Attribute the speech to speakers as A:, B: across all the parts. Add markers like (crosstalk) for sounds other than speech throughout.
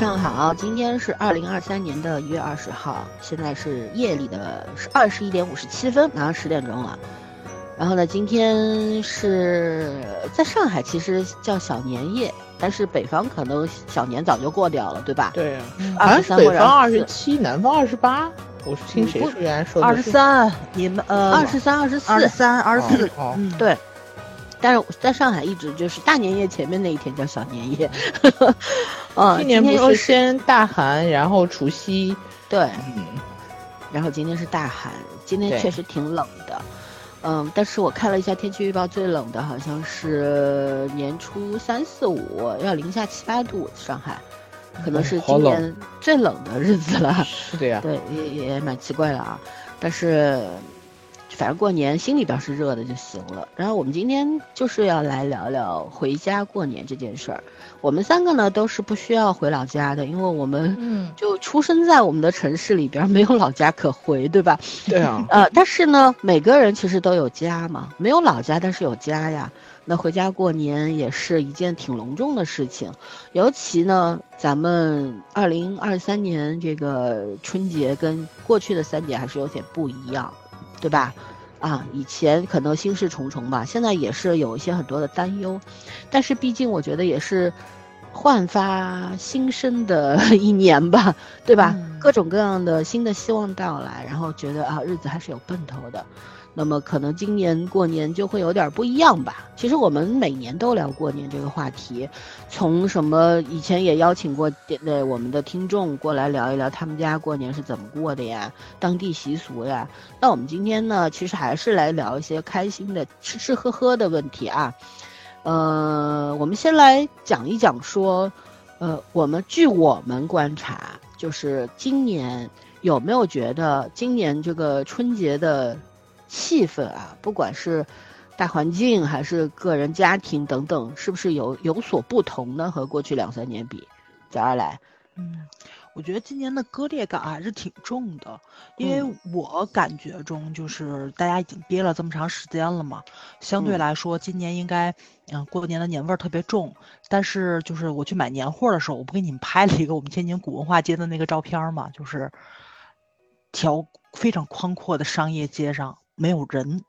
A: 晚上好，今天是二零二三年的一月二十号，现在是夜里的二十一点五十七分，马上十点钟了。然后呢，今天是在上海，其实叫小年夜，但是北方可能小年早就过掉了，对吧？
B: 对啊，北方二
A: 二
B: 十七，南方二十八。我是听谁说的
C: 二十三，你们呃，
A: 二十三、二十四
C: 二，十三、二十四，
B: 哦，
C: 嗯，
A: 对。但是在上海一直就是大年夜前面那一天叫小年夜，(laughs) 嗯，
B: 今年不是先大寒，然后除夕，
A: 对，
B: 嗯，
A: 然后今天是大寒，今天确实挺冷的，嗯，但是我看了一下天气预报，最冷的好像是年初三四五要零下七八度，上海可能是今年最冷的日子了。(laughs)
B: 是的呀，
A: 对，也也蛮奇怪的啊，但是反正过年心里边是热的就行了。然后我们今天就是要来聊聊回家过年这件事儿。我们三个呢都是不需要回老家的，因为我们
B: 嗯，
A: 就出生在我们的城市里边，没有老家可回，对吧？
B: 对啊，
A: 呃，但是呢，每个人其实都有家嘛，没有老家，但是有家呀。那回家过年也是一件挺隆重的事情，尤其呢，咱们二零二三年这个春节跟过去的三节还是有点不一样，对吧？啊，以前可能心事重重吧，现在也是有一些很多的担忧，但是毕竟我觉得也是焕发新生的 (laughs) 一年吧，对吧？
C: 嗯
A: 各种各样的新的希望到来，然后觉得啊，日子还是有奔头的。那么可能今年过年就会有点不一样吧。其实我们每年都聊过年这个话题，从什么以前也邀请过点的我们的听众过来聊一聊他们家过年是怎么过的呀，当地习俗呀。那我们今天呢，其实还是来聊一些开心的吃吃喝喝的问题啊。呃，我们先来讲一讲说，呃，我们据我们观察，就是今年有没有觉得今年这个春节的气氛啊，不管是大环境还是个人家庭等等，是不是有有所不同呢？和过去两三年比，早上来，
C: 嗯，我觉得今年的割裂感还是挺重的，因为我感觉中就是大家已经憋了这么长时间了嘛，相对
A: 嗯
C: 来说今年应该，嗯、过年的年味儿特别重。但是就是我去买年货的时候，我不给你们拍了一个我们天津古文化街的那个照片儿嘛，就是条非常宽阔的商业街上没有人，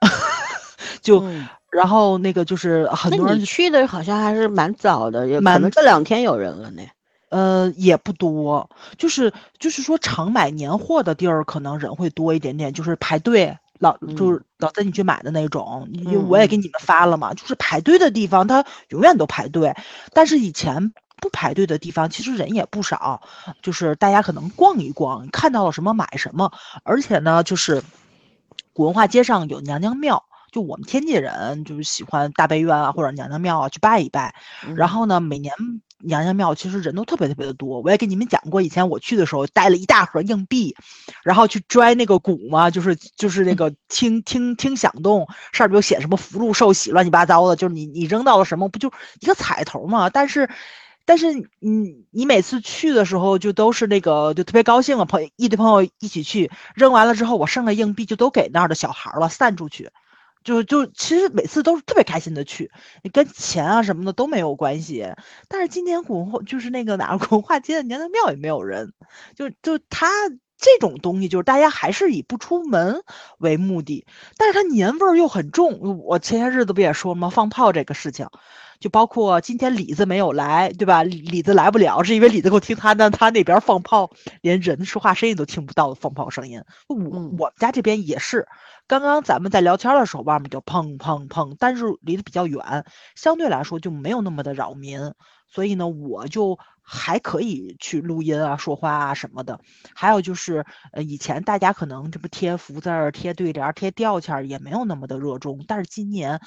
C: (laughs) 就、
A: 嗯。
C: 然后那个就是很多人
A: 你去的好像还是蛮早的，也可
C: 蛮
A: 能这两天有人了呢。
C: 呃，也不多，就是就是说常买年货的地儿，可能人会多一点点，就是排队老就是老在你去买的那种，我也给你们发了嘛，就是排队的地方，它永远都排队，但是以前不排队的地方，其实人也不少，就是大家可能逛一逛，看到了什么买什么，而且呢，就是古文化街上有娘娘庙。就我们天津人就是喜欢大悲院啊，或者娘娘庙啊去拜一拜，然后呢，每年娘娘庙其实人都特别特别的多。我也给你们讲过，以前我去的时候带了一大盒硬币，然后去拽那个鼓嘛，就是就是那个听听听响动，上面有写什么福禄寿喜乱七八糟的，就是你你扔到了什么，不就一个彩头嘛？但是。但是你你每次去的时候就都是那个就特别高兴啊，朋友一堆朋友一起去，扔完了之后我剩的硬币就都给那儿的小孩了，散出去，就就其实每次都是特别开心的去，跟钱啊什么的都没有关系。但是今年古文化就是那个哪儿 (laughs) 古文化街的娘娘庙也没有人，就就它这种东西，就是大家还是以不出门为目的，但是它年味儿又很重。我前些日子不也说吗？放炮这个事情。就包括今天李子没有来，对吧？李李子来不了，是因为李子给我听他那他那边放炮，连人说话声音都听不到的放炮声音。我
A: 嗯
C: 我们家这边也是，刚刚咱们在聊天的时候，外面就砰砰砰，但是离得比较远，相对来说就没有那么的扰民，所以呢，我就还可以去录音啊、说话啊什么的。还有就是，呃，以前大家可能这不贴福字儿、贴对联儿、贴吊签儿也没有那么的热衷，但是今年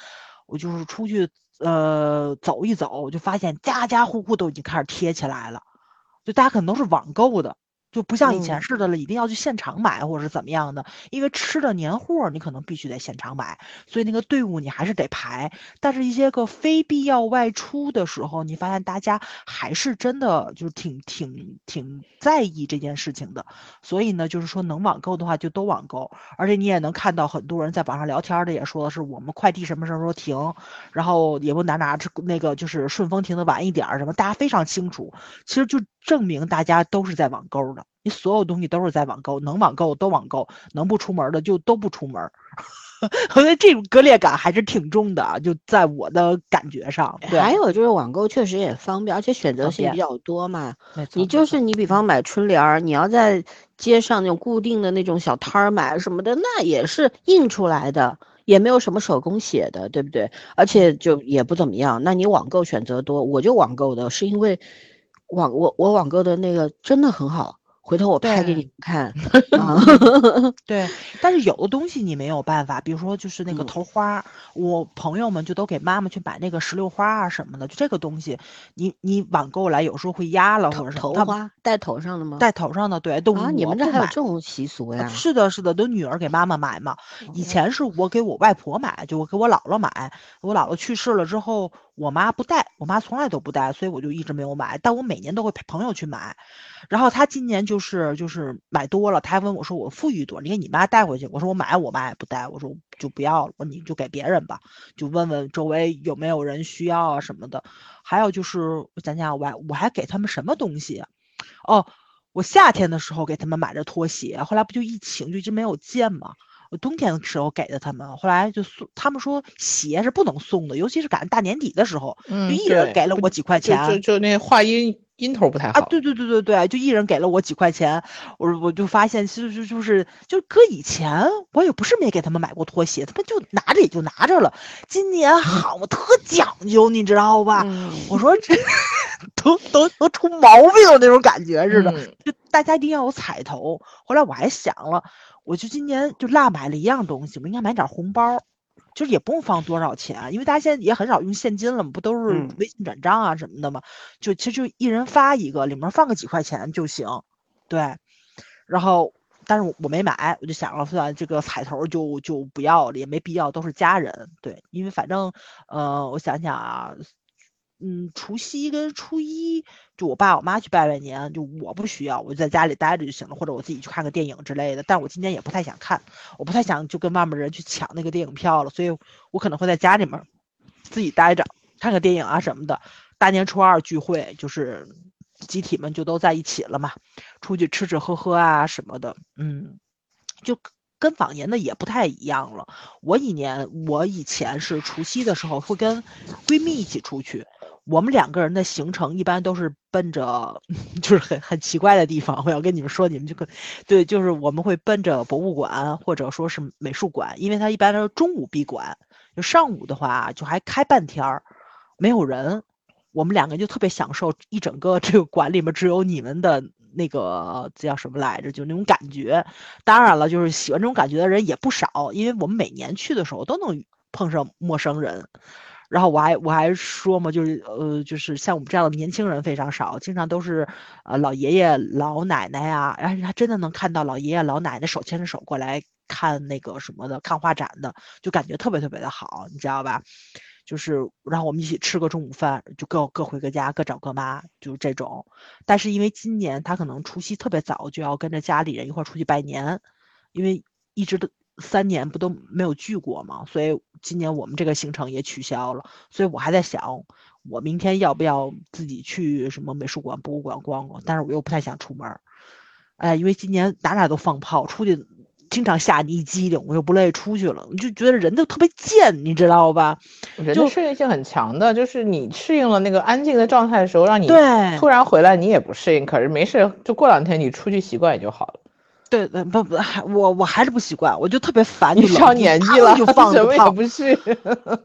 C: 我就是出去呃走一走，就发现家家户户都已经开始贴起来了，就大家可能都是网购的。就不像以前
A: 嗯
C: 似的了，一定要去现场买或者是怎么样的，因为吃的年货你可能必须得现场买，所以那个队伍你还是得排。但是一些个非必要外出的时候，你发现大家还是真的就是挺挺挺在意这件事情的。所以呢，就是说能网购的话就都网购，而且你也能看到很多人在网上聊天儿的也说的是我们快递什么什么时候停，然后也不哪哪这那个就是顺丰停的晚一点儿什么，大家非常清楚。其实就证明大家都是在网购的，你所有东西都是在网购，能网购都网购，能不出门的就都不出门儿。我觉得这种割裂感还是挺重的啊，就在我的感觉上。对，
A: 还有就是网购确实也方便，而且选择性比较多嘛。你就是你，比方买春联儿，你要在街上那种固定的那种小摊儿买什么的，那也是印出来的，也没有什么手工写的，对不对？而且就也不怎么样。那你网购选择多，我就网购的是因为网我我网购的那个真的很好，回头我拍给你们看 (laughs) 啊。(laughs)
C: 对，但是有的东西你没有办法，比如说就是那个
A: 嗯
C: 头花儿，我朋友们就都给妈妈去买那个石榴花啊什么的，就这个东西，你你网购来有时候会压了或
A: 头
C: 者什么，他们
A: 头花戴头上的吗？
C: 戴头上的，对，都
A: 啊，你
C: 我
A: 们这还有这种习俗
C: 呃
A: 呀？
C: 是的，是的，都女儿给妈妈买嘛。以
A: 哦
C: 前是我给我外婆买，就我给我姥姥买。我姥姥去世了之后，我妈不带，我妈从来都不带，所以我就一直没有买。但我每年都会陪朋友去买。然后她今年就是就是买多了，她还问我说：“我富裕多，你给你妈带回去。”我说：“我买，我妈也不带。”我说：“就不要了，你就给别人吧，就问问周围有没有人需要啊什么的。”还有就是我想想，我还我还给他们什么东西？哦，我夏天的时候给他们买的拖鞋，后来不就疫情就一直没有见吗。我冬天的时候给的他们，后来就送，他们说鞋是不能送的，尤其是赶上大年底的时候，
B: 嗯，
C: 就一人给了我几块
B: 钱就。就那话音音头不太
C: 啊，
B: 好。
C: 对对对对对，就一人给了我几块钱，我我就发现，其实就就是就搁以前，我也不是没给他们买过拖鞋，他们就拿着也就拿着了。今年好，我特讲究，你知道吧？
A: 嗯
C: 我说这都都都出毛病了那种感觉似的。
B: 嗯
C: 就大家一定要有彩头。后来我还想了，我就今年就落买了一样东西，我应该买点红包，就是也不用放多少钱，因为大家现在也很少用现金了嘛，不都是
A: 嗯
C: 微信转账啊什么的嘛，就其实就一人发一个，里面放个几块钱就行。对，然后。但是我我没买，我就想了，算这个彩头就就不要了，也没必要，都是家人。对，因为反正，呃，我想想啊，嗯，除夕跟初一，就我爸我妈去拜拜年，就我不需要，我就在家里待着就行了，或者我自己去看个电影之类的。但我今年也不太想看，我不太想就跟外面人去抢那个电影票了，所以我可能会在家里面自己待着，看个电影啊什么的。大年初二聚会，就是集体们就都在一起了嘛，出去吃吃喝喝啊什么的，嗯，就跟往年的也不太一样了。我一年，我以前是除夕的时候会跟闺蜜一起出去，我们两个人的行程一般都是奔着，(laughs) 就是很很奇怪的地方。我要跟你们说，你们就跟对，就是我们会奔着博物馆或者说是美术馆，因为它一般都是中午闭馆，就上午的话就还开半天儿，没有人。我们两个就特别享受一整个这个馆里面只有你们的那个叫什么来着？就那种感觉。当然了，就是喜欢这种感觉的人也不少，因为我们每年去的时候都能碰上陌生人。然后我还我还说嘛，就是呃，就是像我们这样的年轻人非常少，经常都是呃老爷爷老奶奶呀、然后还真的能看到老爷爷老奶奶手牵着手过来看那个什么的，看画展的，就感觉特别特别的好，你知道吧？就是让我们一起吃个中午饭，就各各回各家，各找各妈，就是这种。但是因为今年他可能除夕特别早就要跟着家里人一块儿出去拜年，因为一直都三年不都没有聚过嘛，所以今年我们这个行程也取消了。所以我还在想，我明天要不要自己去什么美术馆、博物馆逛逛？但是我又不太想出门儿，哎，因为今年哪哪都放炮，出去经常吓你一激灵，我就不乐意出去了，你就觉得人都特别贱，你知道吧？
B: 人
C: 就
B: 的适应性很强的，就是你适应了那个安静的状态的时候，让你
C: 对
B: 突然回来，你也不适应。可是没事，就过两天你出去习惯也就好了。
C: 对对，不不，还我我还是不习惯，我就特别烦。
B: 你上年纪了，
C: 就放
B: 什么也
C: 个炮。
B: 不是。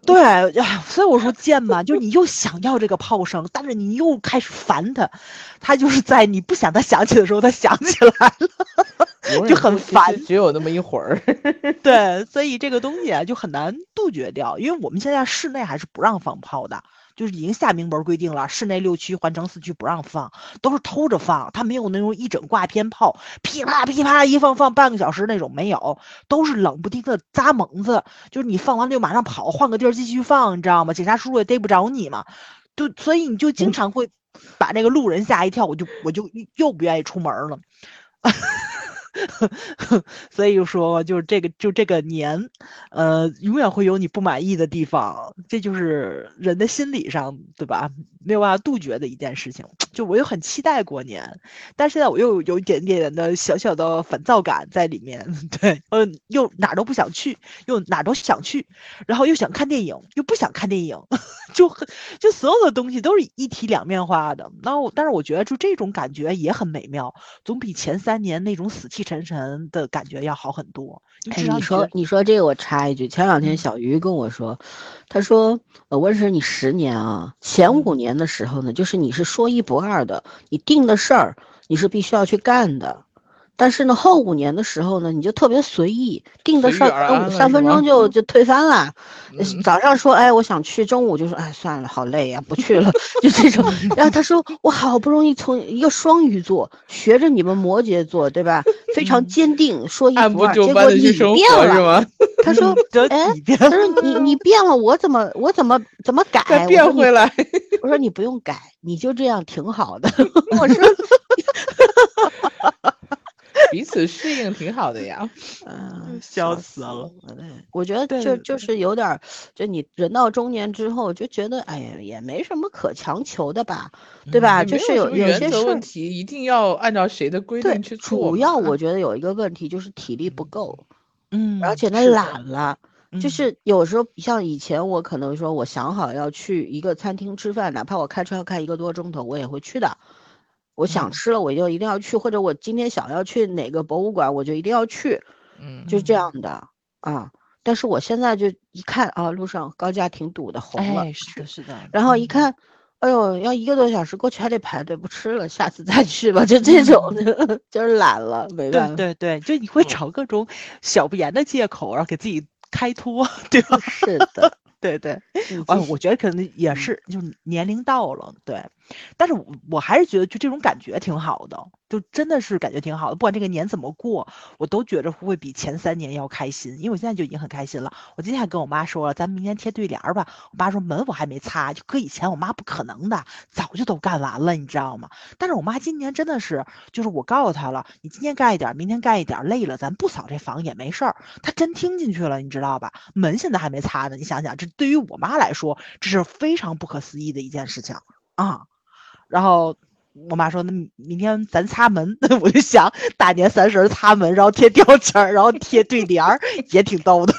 C: 对，哎，所以我说贱嘛，就是你又想要这个炮声，但是你又开始烦他，他就是在你不想他响起的时候，他响起来了。
B: 永
C: 就很烦 (laughs)
B: 只有那么一会儿。
C: 对，所以这个东西啊就很难杜绝掉，因为我们现在室内还是不让放炮的，就是已经下明文规定了，室内六区、环城四区不让放，都是偷着放，他没有那种一整挂鞭炮，噼啪噼啪一放放半个小时那种没有，都是冷不丁的扎猛子，就是你放完就马上跑，换个地儿继续放，你知道吗？警察叔叔也逮不着你嘛，就所以你就经常会把那个路人吓一跳，我就我就又不愿意出门了。(laughs) 所以就说，就是这个，就这个年，呃，永远会有你不满意的地方，这就是人的心理上，对吧？没有办法杜绝的一件事情。就我又很期待过年，但现在我又有一点点的小小的烦躁感在里面。(laughs) 对，嗯，又哪都不想去，又哪都想去，然后又想看电影，又不想看电影，(laughs) 就很，就所有的东西都是一体两面化的。那我，但是我觉得就这种感觉也很美妙，总比前三年那种死气沉沉的感觉要好很多。
A: 哎，你说你说这个，我插一句，前两天小鱼跟我说，他说，呃，我认识你十年啊，前五年的时候呢，就是你是说一不二的，你定的事儿你是必须要去干的。但是呢，后五年的时候呢，你就特别随意，定的事儿三分钟就就推翻了。早上说，哎，我想去，中午就说，哎，算了，好累呀，不去了，(laughs) 就这种。然后他说，我好不容易从一个双鱼座学着你们摩羯座，对吧？非常坚定，说一不二，结果你变了。他说，(laughs) 哎，他说你你变了，我怎么我怎么怎么改？
B: 变回来。
A: 我说你不用改，你就这样挺好的。(laughs) 我说。
B: 彼此适应挺好的呀，(laughs)
C: 嗯，笑死了。
A: 我觉得就就是有点，就你人到中年之后就觉得，哎呀，也没什么可强求的吧，对吧？就是有有些
B: 问题一定要按照谁的规定去
A: 做。主要我觉得有一个问题就是体力不够，
C: 嗯，
A: 而且呢懒了。就是有时候像以前我可能说我想好要去一个餐厅吃饭，哪怕我开车要开一个多钟头，我也会去的。我想吃了，我就一定要去，或者我今天想要去哪个博物馆，我就一定要去，
B: 嗯，
A: 就是这样的啊。但是我现在就一看啊，路上高架挺堵的，红了，
C: 是的，是的。
A: 然后一看，哎呦，要一个多小时过去还得排队，不吃了，下次再去吧。就这种，(laughs) 就是懒了，没办
C: 法。对对对，就你会找各种小不言的借口，然后给自己开脱，对吧？
A: 是的，
C: 对对。啊，我觉得可能也是，就是年龄到了，对。但是我我还是觉得就这种感觉挺好的，就真的是感觉挺好的。不管这个年怎么过，我都觉着会比前三年要开心，因为我现在就已经很开心了。我今天还跟我妈说了，咱明天贴对联儿吧。我妈说门我还没擦，就搁以前我妈不可能的，早就都干完了，你知道吗？但是我妈今年真的是，就是我告诉她了，你今天干一点，明天干一点，累了咱不扫这房也没事儿。她真听进去了，你知道吧？门现在还没擦呢，你想想，这对于我妈来说，这是非常不可思议的一件事情啊。然后我妈说：“那明天咱擦门。(laughs) ”我就想大年三十擦门，然后贴标签，然后贴对联儿，也挺逗的。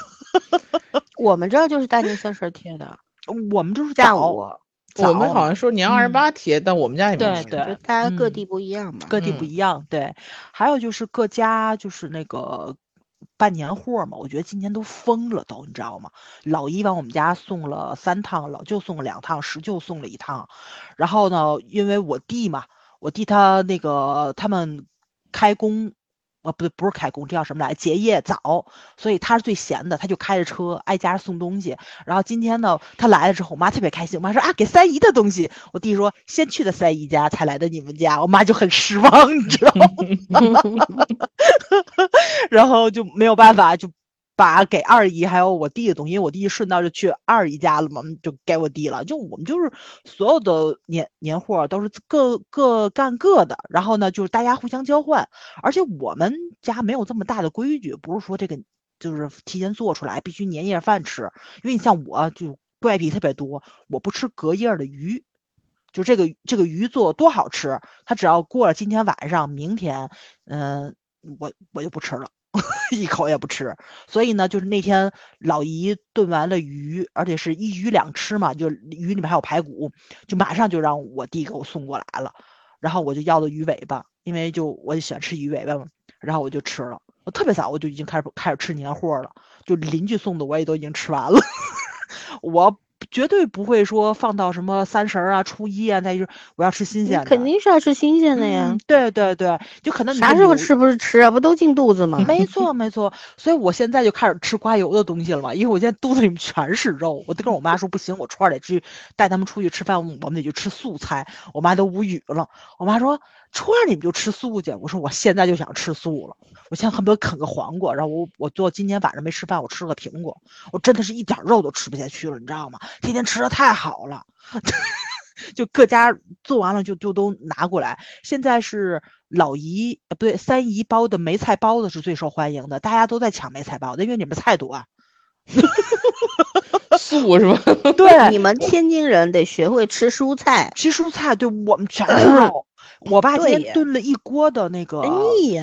C: (laughs)
A: 我们这就是大年三十贴的，
C: 我们就是
A: 下午。
B: 我们好像说年二十八贴，但我们家也
C: 没贴。对，
A: 大家各地不一样嘛，
C: 各地不一样。对，还有就是各家就是那个。办年货嘛，我觉得今年都疯了，都你知道吗？老姨往我们家送了三趟，老舅送了两趟，十舅送了一趟。然后呢，因为我弟嘛，我弟他那个他们开工。哦，不对，不是开工，这叫什么来？结业早，所以他是最闲的，他就开着车挨家送东西。然后今天呢，他来了之后，我妈特别开心。我妈说啊，给三姨的东西。我弟说先去的三姨家，才来的你们家。我妈就很失望，你知道吗？(laughs) 然后就没有办法就。把给二姨还有我弟的东西，因为我弟顺道就去二姨家了嘛，就给我弟了。就我们就是所有的年年货都是各各干各的，然后呢就是大家互相交换。而且我们家没有这么大的规矩，不是说这个就是提前做出来必须年夜饭吃。因为你像我就怪癖特别多，我不吃隔夜的鱼，就这个这个鱼做多好吃，它只要过了今天晚上，明天嗯我我就不吃了。一口也不吃，所以呢，就是那天老姨炖完了鱼，而且是一鱼两吃嘛，就鱼里面还有排骨，就马上就让我弟给我送过来了，然后我就要了鱼尾巴，因为就我就喜欢吃鱼尾巴嘛，然后我就吃了，我特别早我就已经开始开始吃年货了，就邻居送的我也都已经吃完了，(laughs) 我绝对不会说放到什么三十儿啊、初一啊，那就是我要吃新鲜的，
A: 肯定是要吃新鲜的呀
C: 嗯。对对对，就可能你
A: 啥时候吃不是吃啊？不都进肚子吗？
C: 没错，(laughs) 没错，所以我现在就开始吃刮油的东西了嘛，因为我现在肚子里面全是肉，我都跟我妈说不行，我初二得去带他们出去吃饭，我们得去吃素菜，我妈都无语了。我妈说初二你们就吃素去，我说我现在就想吃素了，我现在恨不得啃个黄瓜，然后我我做今天晚上没吃饭，我吃了个苹果，我真的是一点肉都吃不下去了，你知道吗？天天吃的太好了。(laughs) 就各家做完了就就都拿过来。现在是老姨呃不对三姨包的梅菜包子是最受欢迎的，大家都在抢梅菜包子，因为你们菜多啊。
B: 素是吧？(laughs)
C: 对
A: 你们天津人得学会吃蔬菜，
C: 吃蔬菜，对我们全 (clears throat) 是肉。我爸今天炖了一锅的那个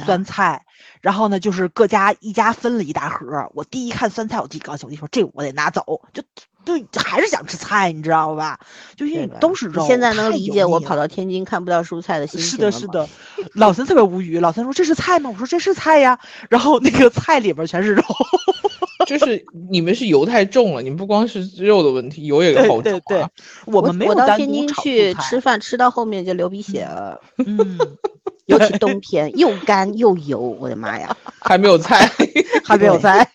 C: 酸菜，然后呢，就是各家一家分了一大盒。我弟一看酸菜，我弟高兴，我弟说这我得拿走，就对还是想吃菜，你知道吧？就因为都是肉。
A: 现在能理解我跑到天津看不到蔬菜的心情
C: 是的，是的，老三特别无语。老三说：“这是菜吗？”我说：“这是菜呀。”然后那个菜里边全是肉。
B: 就是你们是油太重了，你们不光是肉的问题，油也
C: 对
B: 好重
C: 对对
B: 对。，
C: 我们没有
A: 我到天津去吃饭，吃到后面就流鼻血了，(laughs)
C: 嗯，
A: 尤其冬天又干又油，我的妈呀！
B: 还没有菜，
C: 还没有
A: 对
C: 菜。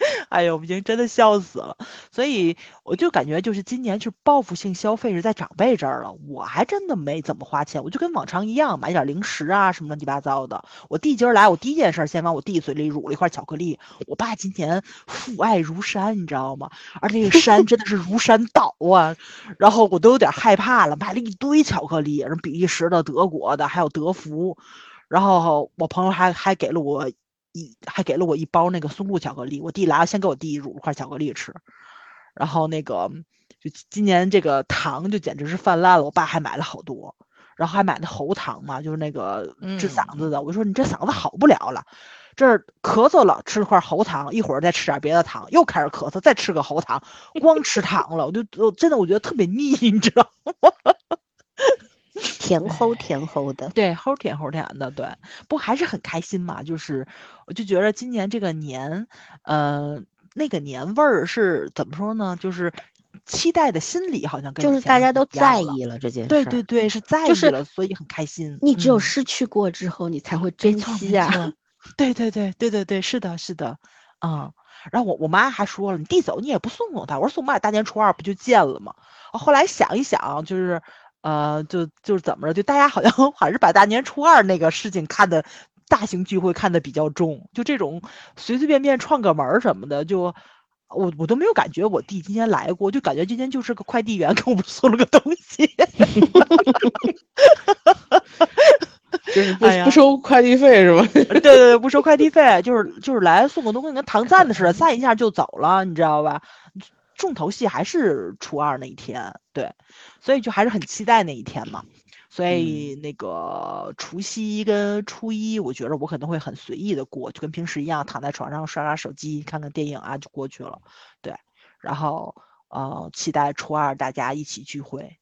C: (laughs) 哎呦，我已经真的笑死了。所以我就感觉，就是今年是报复性消费是在长辈这儿了。我还真的没怎么花钱，我就跟往常一样，买点零食啊什么乱七八糟的。我弟今儿来，我第一件事先往我弟嘴里乳了一块巧克力。我爸今年父爱如山，你知道吗？而且那个山真的是如山倒啊，然后我都有点害怕了，买了一堆巧克力，什么比利时的、德国的，还有德芙。然后我朋友还还给了我一还给了我一包那个松露巧克力，我弟来了先给我弟乳了块巧克力吃，然后那个就今年这个糖就简直是泛滥了，我爸还买了好多，然后还买的喉糖嘛，就是那个治嗓子的，我说你这嗓子好不了了。这儿咳嗽了，吃了块喉糖，一会儿再吃点别的糖，又开始咳嗽，再吃个喉糖，光吃糖了，我就我真的我觉得特别腻，你知道吗？
A: 甜齁甜齁的，
C: 对，齁甜齁甜的，对，不过还是很开心嘛。就是我就觉得今年这个年，呃，那个年味儿是怎么说呢？就是期待的心理好像跟
A: 就是大家都在。意了这件事。
C: 对对，对，是在
A: 就是
C: 意了，所以很开心。
A: 你只有
C: 嗯
A: 失去过之后，你才会珍惜啊。
C: 对对对对对对，是的，是的，嗯。然后我我妈还说了，你弟走你也不送送他。我说送嘛，大年初二不就见了吗？后来想一想，就是呃，就就是怎么着，就大家好像 (laughs) 还是把大年初二那个事情看的大型聚会看的比较重，就这种随随便便串个门儿什么的，就我我都没有感觉我弟今天来过，就感觉今天就是个快递员给我们送了个东西。(laughs)
B: 就是不不收快递费是吧？
C: 对对对，不收快递费，就是就是来送个东西，跟唐赞的似的，(laughs) 赞一下就走了，你知道吧？重头戏还是初二那一天，对，所以就还是很期待那一天嘛。所以那个除夕跟初一，我觉得我可能会很随意的过，就跟平时一样，躺在床上刷刷手机、看看电影啊，就过去了。对，然后呃，期待初二大家一起聚会。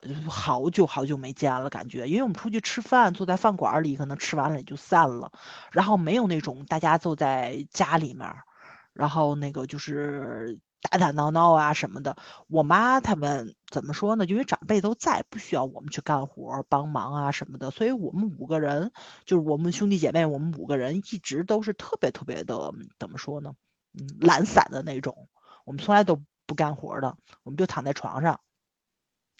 C: 呃好久好久没见了，感觉，因为我们出去吃饭，坐在饭馆儿里，可能吃完了也就散了，然后没有那种大家坐在家里面儿，然后那个就是打打闹闹啊什么的。我妈他们怎么说呢？因为长辈都在，不需要我们去干活帮忙啊什么的，所以我们五个人，就是我们兄弟姐妹，我们五个人一直都是特别特别的，怎么说呢？嗯，懒散的那种，我们从来都不干活的，我们就躺在床上。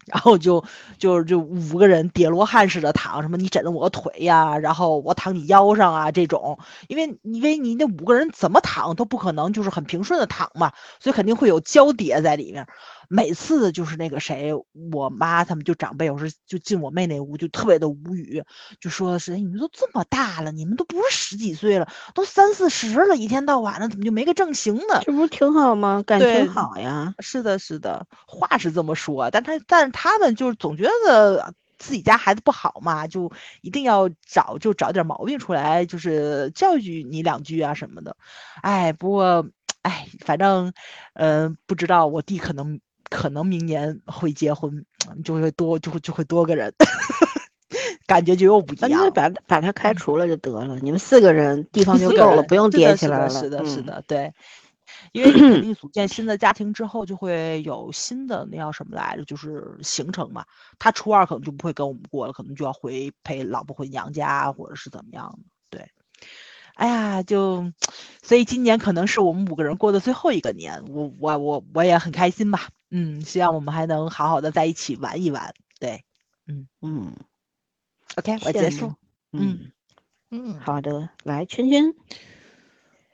C: 然后就就就五个人叠罗汉似的躺，什么你枕着我腿呀，然后我躺你腰上啊，这种，因为因为你那五个人怎么躺都不可能就是很平顺的躺嘛，所以肯定会有交叠在里面。每次就是那个谁，我妈他们就长辈有时就进我妹那屋就特别的无语，就说是哎你们都这么大了，你们都不是十几岁了，都三四十了，一天到晚的怎么就没个正形呢？
A: 这不是挺好吗？感
C: 对
A: 挺好呀。
C: 是的，是的，话是这么说，但他但是他们就是总觉得自己家孩子不好嘛，就一定要找就找点毛病出来，就是教育你两句啊什么的。哎，不过哎，反正嗯、呃不知道我弟可能可能明年会结婚，就会多就会就会多个人，(laughs) 感觉就又不一样了。
A: 把把他开除了就得了，你们四个人地方就够了，不用叠起来了。
C: 是的，是
A: 嗯，
C: 的，对。因为你肯定组建新的家庭之后，就会有新的那叫什么来着，就是行程嘛。他初二可能就不会跟我们过了，可能就要回陪老婆回娘家，或者是怎么样的。对，哎呀，就所以今年可能是我们五个人过的最后一个年，我我我我也很开心吧。嗯，希望我们还能好好的在一起玩一玩。对，嗯
A: 嗯
C: ，OK，我结束。
A: 嗯
B: 嗯，
A: 好的，来圈圈。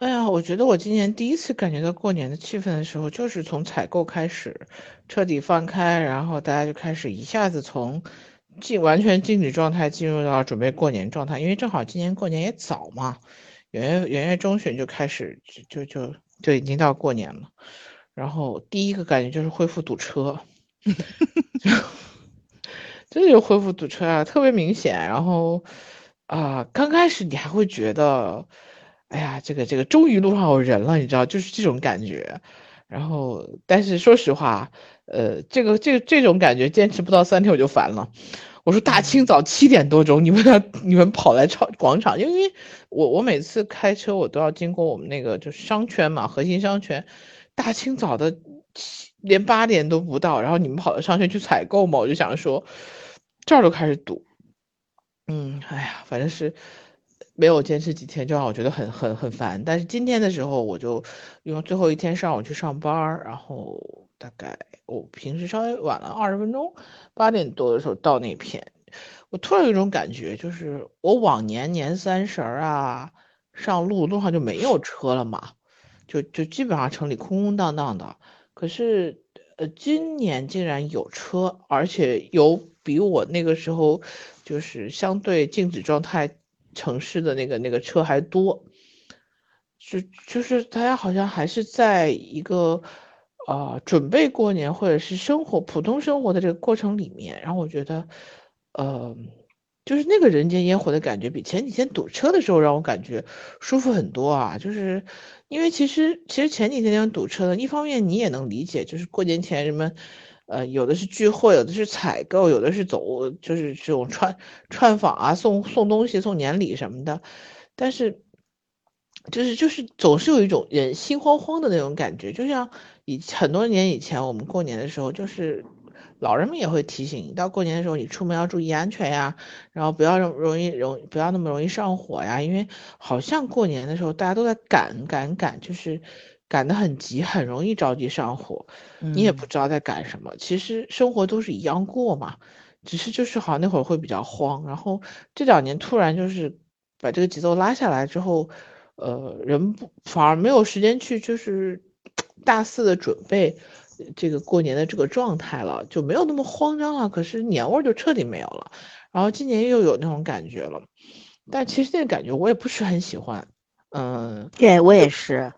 B: 哎呀，我觉得我今年第一次感觉到过年的气氛的时候，就是从采购开始彻底放开，然后大家就开始一下子从进完全静止状态进入到准备过年状态，因为正好今年过年也早嘛，元月元月中旬就开始就就就已经到过年了，然后第一个感觉就是恢复堵车，(laughs) 真的就恢复堵车啊，特别明显，然后啊，刚开始你还会觉得。哎呀，这个这个终于路上有人了，你知道，就是这种感觉。然后，但是说实话，呃，这个这个这种感觉坚持不到三天我就烦了。我说大清早七点多钟，你们你们跑来超广场，因为我我每次开车我都要经过我们那个就是商圈嘛，核心商圈，大清早的七连八点都不到，然后你们跑到商圈去采购嘛，我就想说这儿都开始堵。嗯，哎呀，反正是。没有坚持几天，就让我觉得很很很烦。但是今天的时候，我就用最后一天上午去上班，然后大概我平时稍微晚了二十分钟，八点多的时候到那片，我突然有一种感觉，就是我往年年三十儿啊上路路上就没有车了嘛，就就基本上城里空空荡荡的。可是呃，今年竟然有车，而且有比我那个时候就是相对静止状态。城市的那个那个车还多，就就是大家好像还是在一个呃准备过年或者是生活普通生活的这个过程里面，然后我觉得，呃，就是那个人间烟火的感觉比前几天堵车的时候让我感觉舒服很多啊，就是因为其实其实前几天那样堵车的，一方面你也能理解，就是过年前人们。呃，有的是聚会，有的是采购，有的是走，就是这种串串访啊，送送东西、送年礼什么的。但是，就是就是总是有一种人心慌慌的那种感觉，就像以很多年以前我们过年的时候，就是老人们也会提醒你，到过年的时候你出门要注意安全呀，然后不要容容易容不要那么容易上火呀，因为好像过年的时候大家都在赶赶赶，就是。赶得很急，很容易着急上火，你也不知道在赶什么。其实生活都是一样过嘛，只是就是好像那会儿会比较慌，然后这两年突然就是把这个节奏拉下来之后，呃，人不反而没有时间去就是 (tsk) 大肆的准备这个过年的这个状态了，就没有那么慌张了。可是年味儿就彻底没有了。然后今年又有那种感觉了，但其实那个感觉我也不是很喜欢。嗯，
A: 对我也是。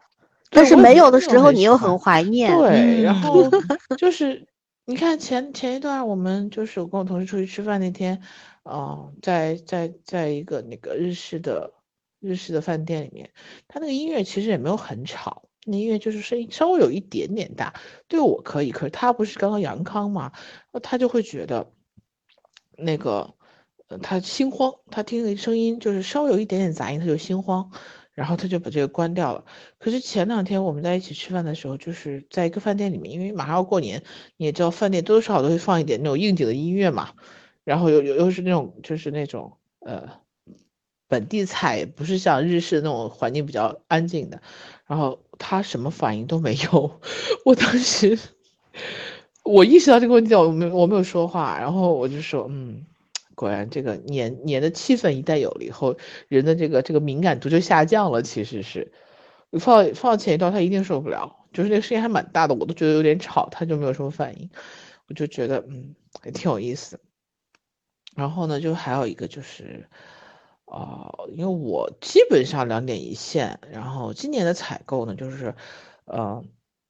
A: 但是没有的时候，你又很怀念。
B: 对，然后 (laughs) 就是你看前前一段，我们就是我跟我同事出去吃饭那天，嗯，在在在一个那个日式的日式的饭店里面，他那个音乐其实也没有很吵，那音乐就是声音稍微有一点点大，对我可以，可是他不是刚刚阳康嘛，他就会觉得那个他心慌，他听那声音就是稍微有一点点杂音，他就心慌。然后他就把这个关掉了。可是前两天我们在一起吃饭的时候，就是在一个饭店里面，因为马上要过年，你也知道饭店多多少少都会放一点那种应景的音乐嘛。然后又又又是那种就是那种呃本地菜，不是像日式那种环境比较安静的。然后他什么反应都没有。(laughs) 我当时我意识到这个问题，我没我没有说话，然后我就说嗯。果然，这个年年的气氛一旦有了以后，人的这个这个敏感度就下降了。其实是，放放前一段他一定受不了，就是那个声音还蛮大的，我都觉得有点吵，他就没有什么反应。我就觉得嗯，也挺有意思。然后呢，就还有一个就是，哦，因为我基本上两点一线，然后今年的采购呢，就是，呃，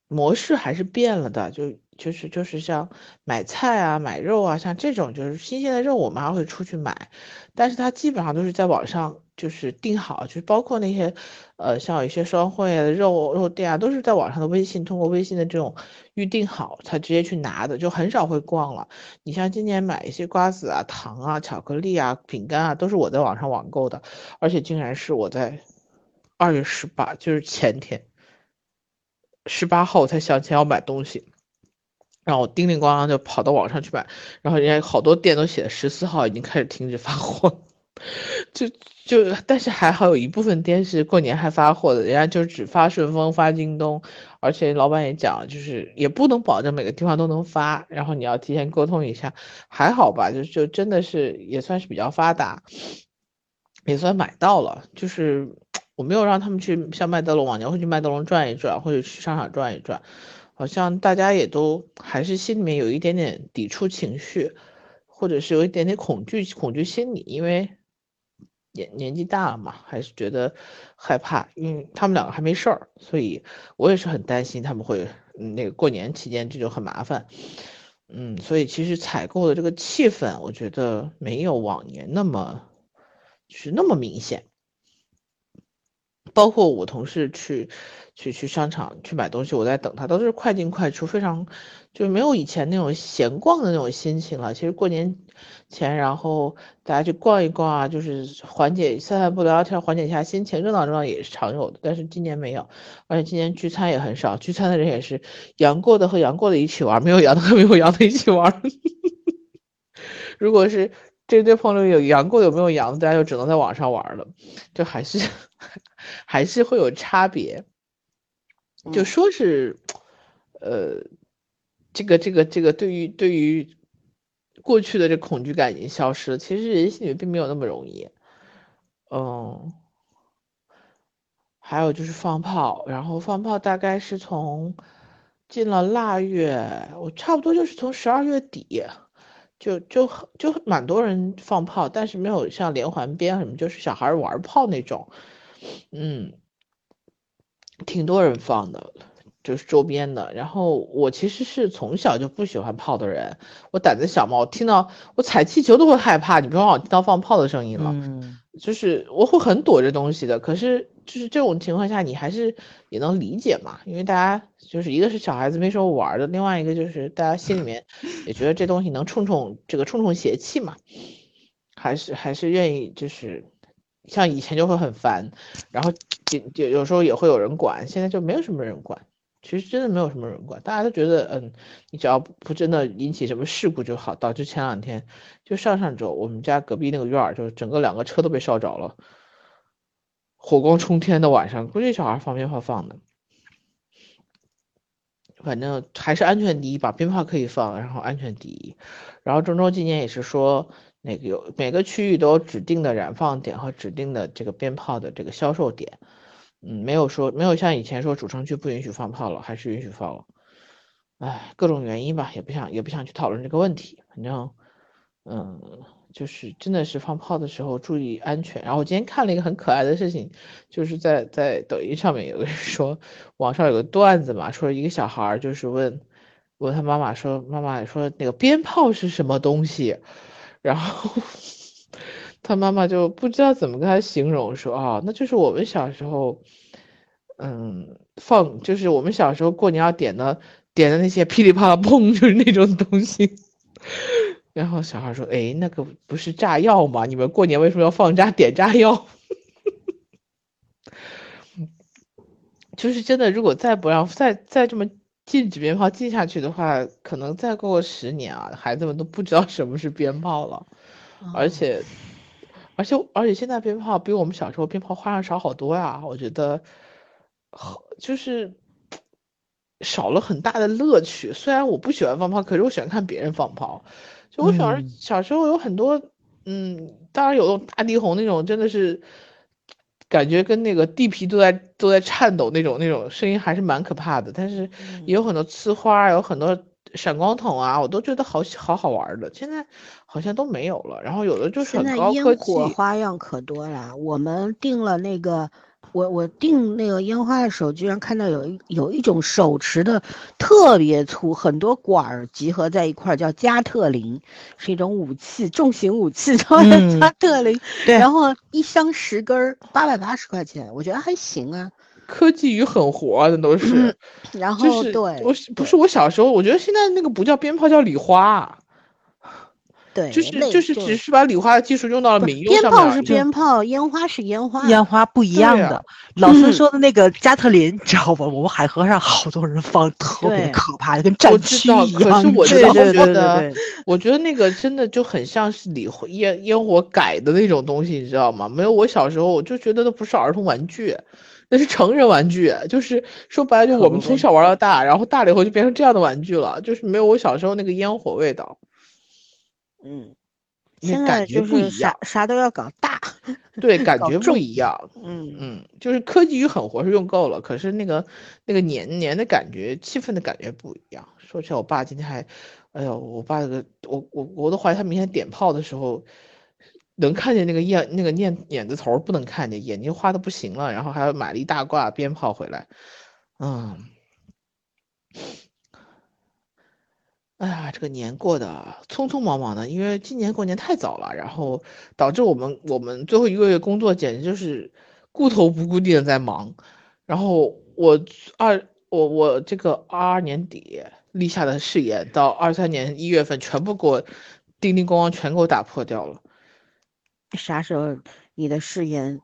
B: 模式还是变了的，就。就是就是像买菜啊、买肉啊，像这种就是新鲜的肉，我们还会出去买，但是它基本上都是在网上就是订好，就是包括那些，呃，像有一些双汇啊、肉肉店啊，都是在网上的微信，通过微信的这种预定好才直接去拿的，就很少会逛了。你像今年买一些瓜子啊、糖啊、巧克力啊、饼干啊，都是我在网上网购的，而且竟然是我在二月十八，就是前天。十八号我才想起来要买东西，然后我叮铃咣啷就跑到网上去买，然后人家好多店都写的十四号已经开始停止发货，就就但是还好有一部分店是过年还发货的，人家就只发顺丰发京东，而且老板也讲就是也不能保证每个地方都能发，然后你要提前沟通一下，还好吧，就就真的是也算是比较发达，也算买到了，就是。(tsk) 我没有让他们去像麦德龙往年会去麦德龙转一转，或者去商场转一转，好像大家也都还是心里面有一点点抵触情绪，或者是有一点点恐惧恐惧心理，因为年年纪大了嘛，还是觉得害怕。因为他们两个还没事儿，所以我也是很担心他们会那个过年期间这就很麻烦。嗯，所以其实采购的这个气氛，我觉得没有往年那么是那么明显。包括我同事去，去去商场去买东西，我在等他，都是快进快出，非常就没有以前那种闲逛的那种心情了。其实过年前，然后大家去逛一逛啊，就是缓解散散步、聊聊天，缓解一下心情，热闹热闹也是常有的。但是今年没有，而且今年聚餐也很少，聚餐的人也是阳过的和阳过的一起玩，没有阳的和没有阳的一起玩。(laughs) 如果是这对朋友有阳过有没有阳的，大家就只能在网上玩了，就还是。(laughs) 还是会有差别，就说是，呃，这个这个这个，对于对于过去的这恐惧感已经消失了。其实人心里并没有那么容易，嗯，还有就是放炮，然后放炮大概是从进了腊月，我差不多就是从十二月底，就就就蛮多人放炮，但是没有像连环鞭什么，就是小孩玩炮那种。嗯，挺多人放的，就是周边的。然后我其实是从小就不喜欢炮的人，我胆子小嘛，我听到我踩气球都会害怕，你别让我听到放炮的声音了。嗯，就是我会很躲这东西的。可是就是这种情况下，你还是也能理解嘛，因为大家就是一个是小孩子没什么玩的，另外一个就是大家心里面也觉得这东西能冲冲这个冲冲邪气嘛，还是还是愿意就是。像以前就会很烦，然后就就有时候也会有人管，现在就没有什么人管。其实真的没有什么人管，大家都觉得，嗯，你只要不真的引起什么事故就好。导致前两天，就上上周，我们家隔壁那个院儿，就是整个两个车都被烧着了，火光冲天的晚上，估计小孩放鞭炮放的。反正还是安全第一吧，鞭炮可以放，然后安全第一。然后郑州今年也是说。那个有每个区域都有指定的燃放点和指定的这个鞭炮的这个销售点，嗯，没有说没有像以前说主城区不允许放炮了，还是允许放了。哎，各种原因吧，也不想也不想去讨论这个问题。反正，嗯，就是真的是放炮的时候注意安全。然后我今天看了一个很可爱的事情，就是在在抖音上面有个人说，网上有个段子嘛，说一个小孩就是问问他妈妈说，妈妈说那个鞭炮是什么东西？然后他妈妈就不知道怎么跟他形容，说啊，那就是我们小时候，嗯，放就是我们小时候过年要点的点的那些噼里啪啦砰，就是那种东西。(laughs) 然后小孩说，哎，那个不是炸药吗？你们过年为什么要放炸点炸药？(laughs) 就是真的，如果再不让再再这么。禁止鞭炮禁下去的话，可能再过个十年啊，孩子们都不知道什么是鞭炮了。而且，而且，而且现在鞭炮比我们小时候鞭炮花样少好多呀。我觉得，就是少了很大的乐趣。虽然我不喜欢放炮，可是我喜欢看别人放炮。就我小时候小时候有很多，嗯，当然有那种大地红那种，真的是。感觉跟那个地皮都在都在颤抖那种那种声音还是蛮可怕的，但是也有很多呲花，有很多闪光筒啊，我都觉得好好好玩的。现在好像都没有了，然后有的就是很高
A: 科技。烟火花样可多了，我们订了那个。我我订那个烟花的时候，居然看到有一有一种手持的特别粗，很多管儿集合在一块儿，叫加特林，是一种武器，重型武器，叫 (laughs) 加特林。
C: 对。
A: 然后一箱十根儿，八百八十块钱，我觉得还行啊。
B: 科技与狠活，那都是。
A: 然后对，
B: 我不是我小时候，我觉得现在那个不叫鞭炮，叫礼花。
A: 对，
B: 就是就是只是把礼花的技术用到了民用
A: 鞭炮是。鞭炮，烟花是烟花，
C: 烟花不一样的。老孙
A: 嗯
C: 说的那个加特林，(laughs) 你知道吧？我们海河上好多人放，特别可怕，跟战
B: 我知
C: 区
B: 道可
C: 一样。
B: 是我
A: 对
C: 你知道吗
B: 就觉
A: 对对对
B: 得
A: 对，
B: 我觉得那个真的就很像是礼烟烟火改的那种东西，你知道吗？没有我小时候，我就觉得那不是儿童玩具，那是成人玩具。就是说白了，就我们从小玩到大，然后大了以后就变成这样的玩具了，就是没有我小时候那个烟火味道。
A: 嗯，
B: 那
A: 现
B: 感觉
A: 在就是
B: 不一样
A: 啥啥都要搞大，
B: 对，(laughs) 感觉不一样。
A: 嗯
B: 嗯，就是科技与狠活是用够了，可是那个那个年年的感觉、气氛的感觉不一样。说起来，我爸今天还，哎呦，我爸那个，我我我都怀疑他明天点炮的时候，能看见那个燕那个念眼子头不能看见，眼睛花的不行了，然后还要买了一大挂鞭炮回来，嗯，哎呀，这个年过得匆匆忙忙的，因为今年过年太早了，然后导致我们我们最后一个月工作简直就是顾头不顾地的在忙，然后我二我我这个二二年底立下的誓言，到二三年一月份全部给我叮叮咣咣全给我打破掉了。
A: 啥时候你的誓言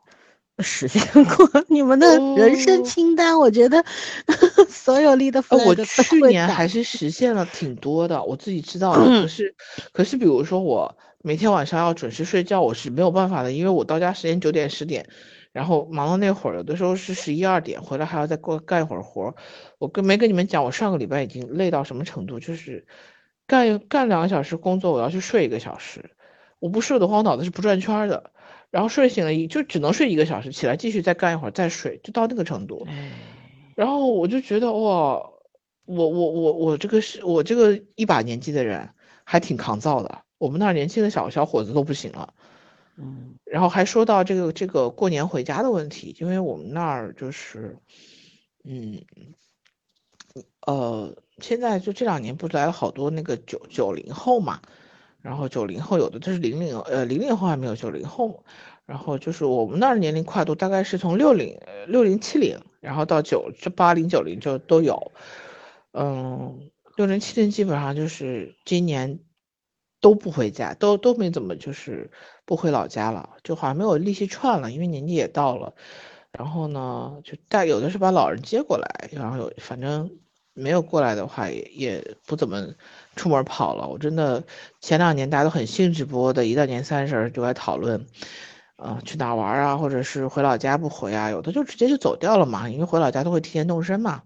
A: 实现过？(laughs) 你们的人生
B: 哦
A: 清单，我觉得 (laughs) 所有力的
B: 呃，我去年还是实现了挺多的，我自己知道的。可是，可是，比如说我每天晚上要准时睡觉，我是没有办法的，因为我到家时间九点十点，然后忙到那会儿，有的时候是十一二点，回来还要再过干一会儿活儿。我跟没跟你们讲，我上个礼拜已经累到什么程度，就是干干两个小时工作，我要去睡一个小时，我不睡的话，我脑子是不转圈儿的。然后睡醒了一就只能睡一个小时，起来继续再干一会儿再睡，就到那个程度。然后我就觉得哇，我我我我这个是我这个一把年纪的人还挺抗造的，我们那儿年轻的小小伙子都不行了。
A: 嗯
B: 然后还说到这个这个过年回家的问题，因为我们那儿就是，嗯，呃，现在就这两年不是来了好多那个九九零后嘛，然后九零后有的就是零零呃零零后还没有九零后，然后就是我们那儿年龄跨度大概是从六零六零七零，然后到九这八零九零就都有，嗯，六零七零基本上就是今年都不回家，都都没怎么就是不回老家了，就好像没有利息串了，因为年纪也到了。然后呢，就带有的是把老人接过来，然后有反正没有过来的话也也不怎么出门跑了。我真的前两年大家都很兴致勃勃的，一到年三十就来讨论，啊、去哪玩啊，或者是回老家不回啊，有的就直接就走掉了嘛，因为回老家都会提前动身嘛。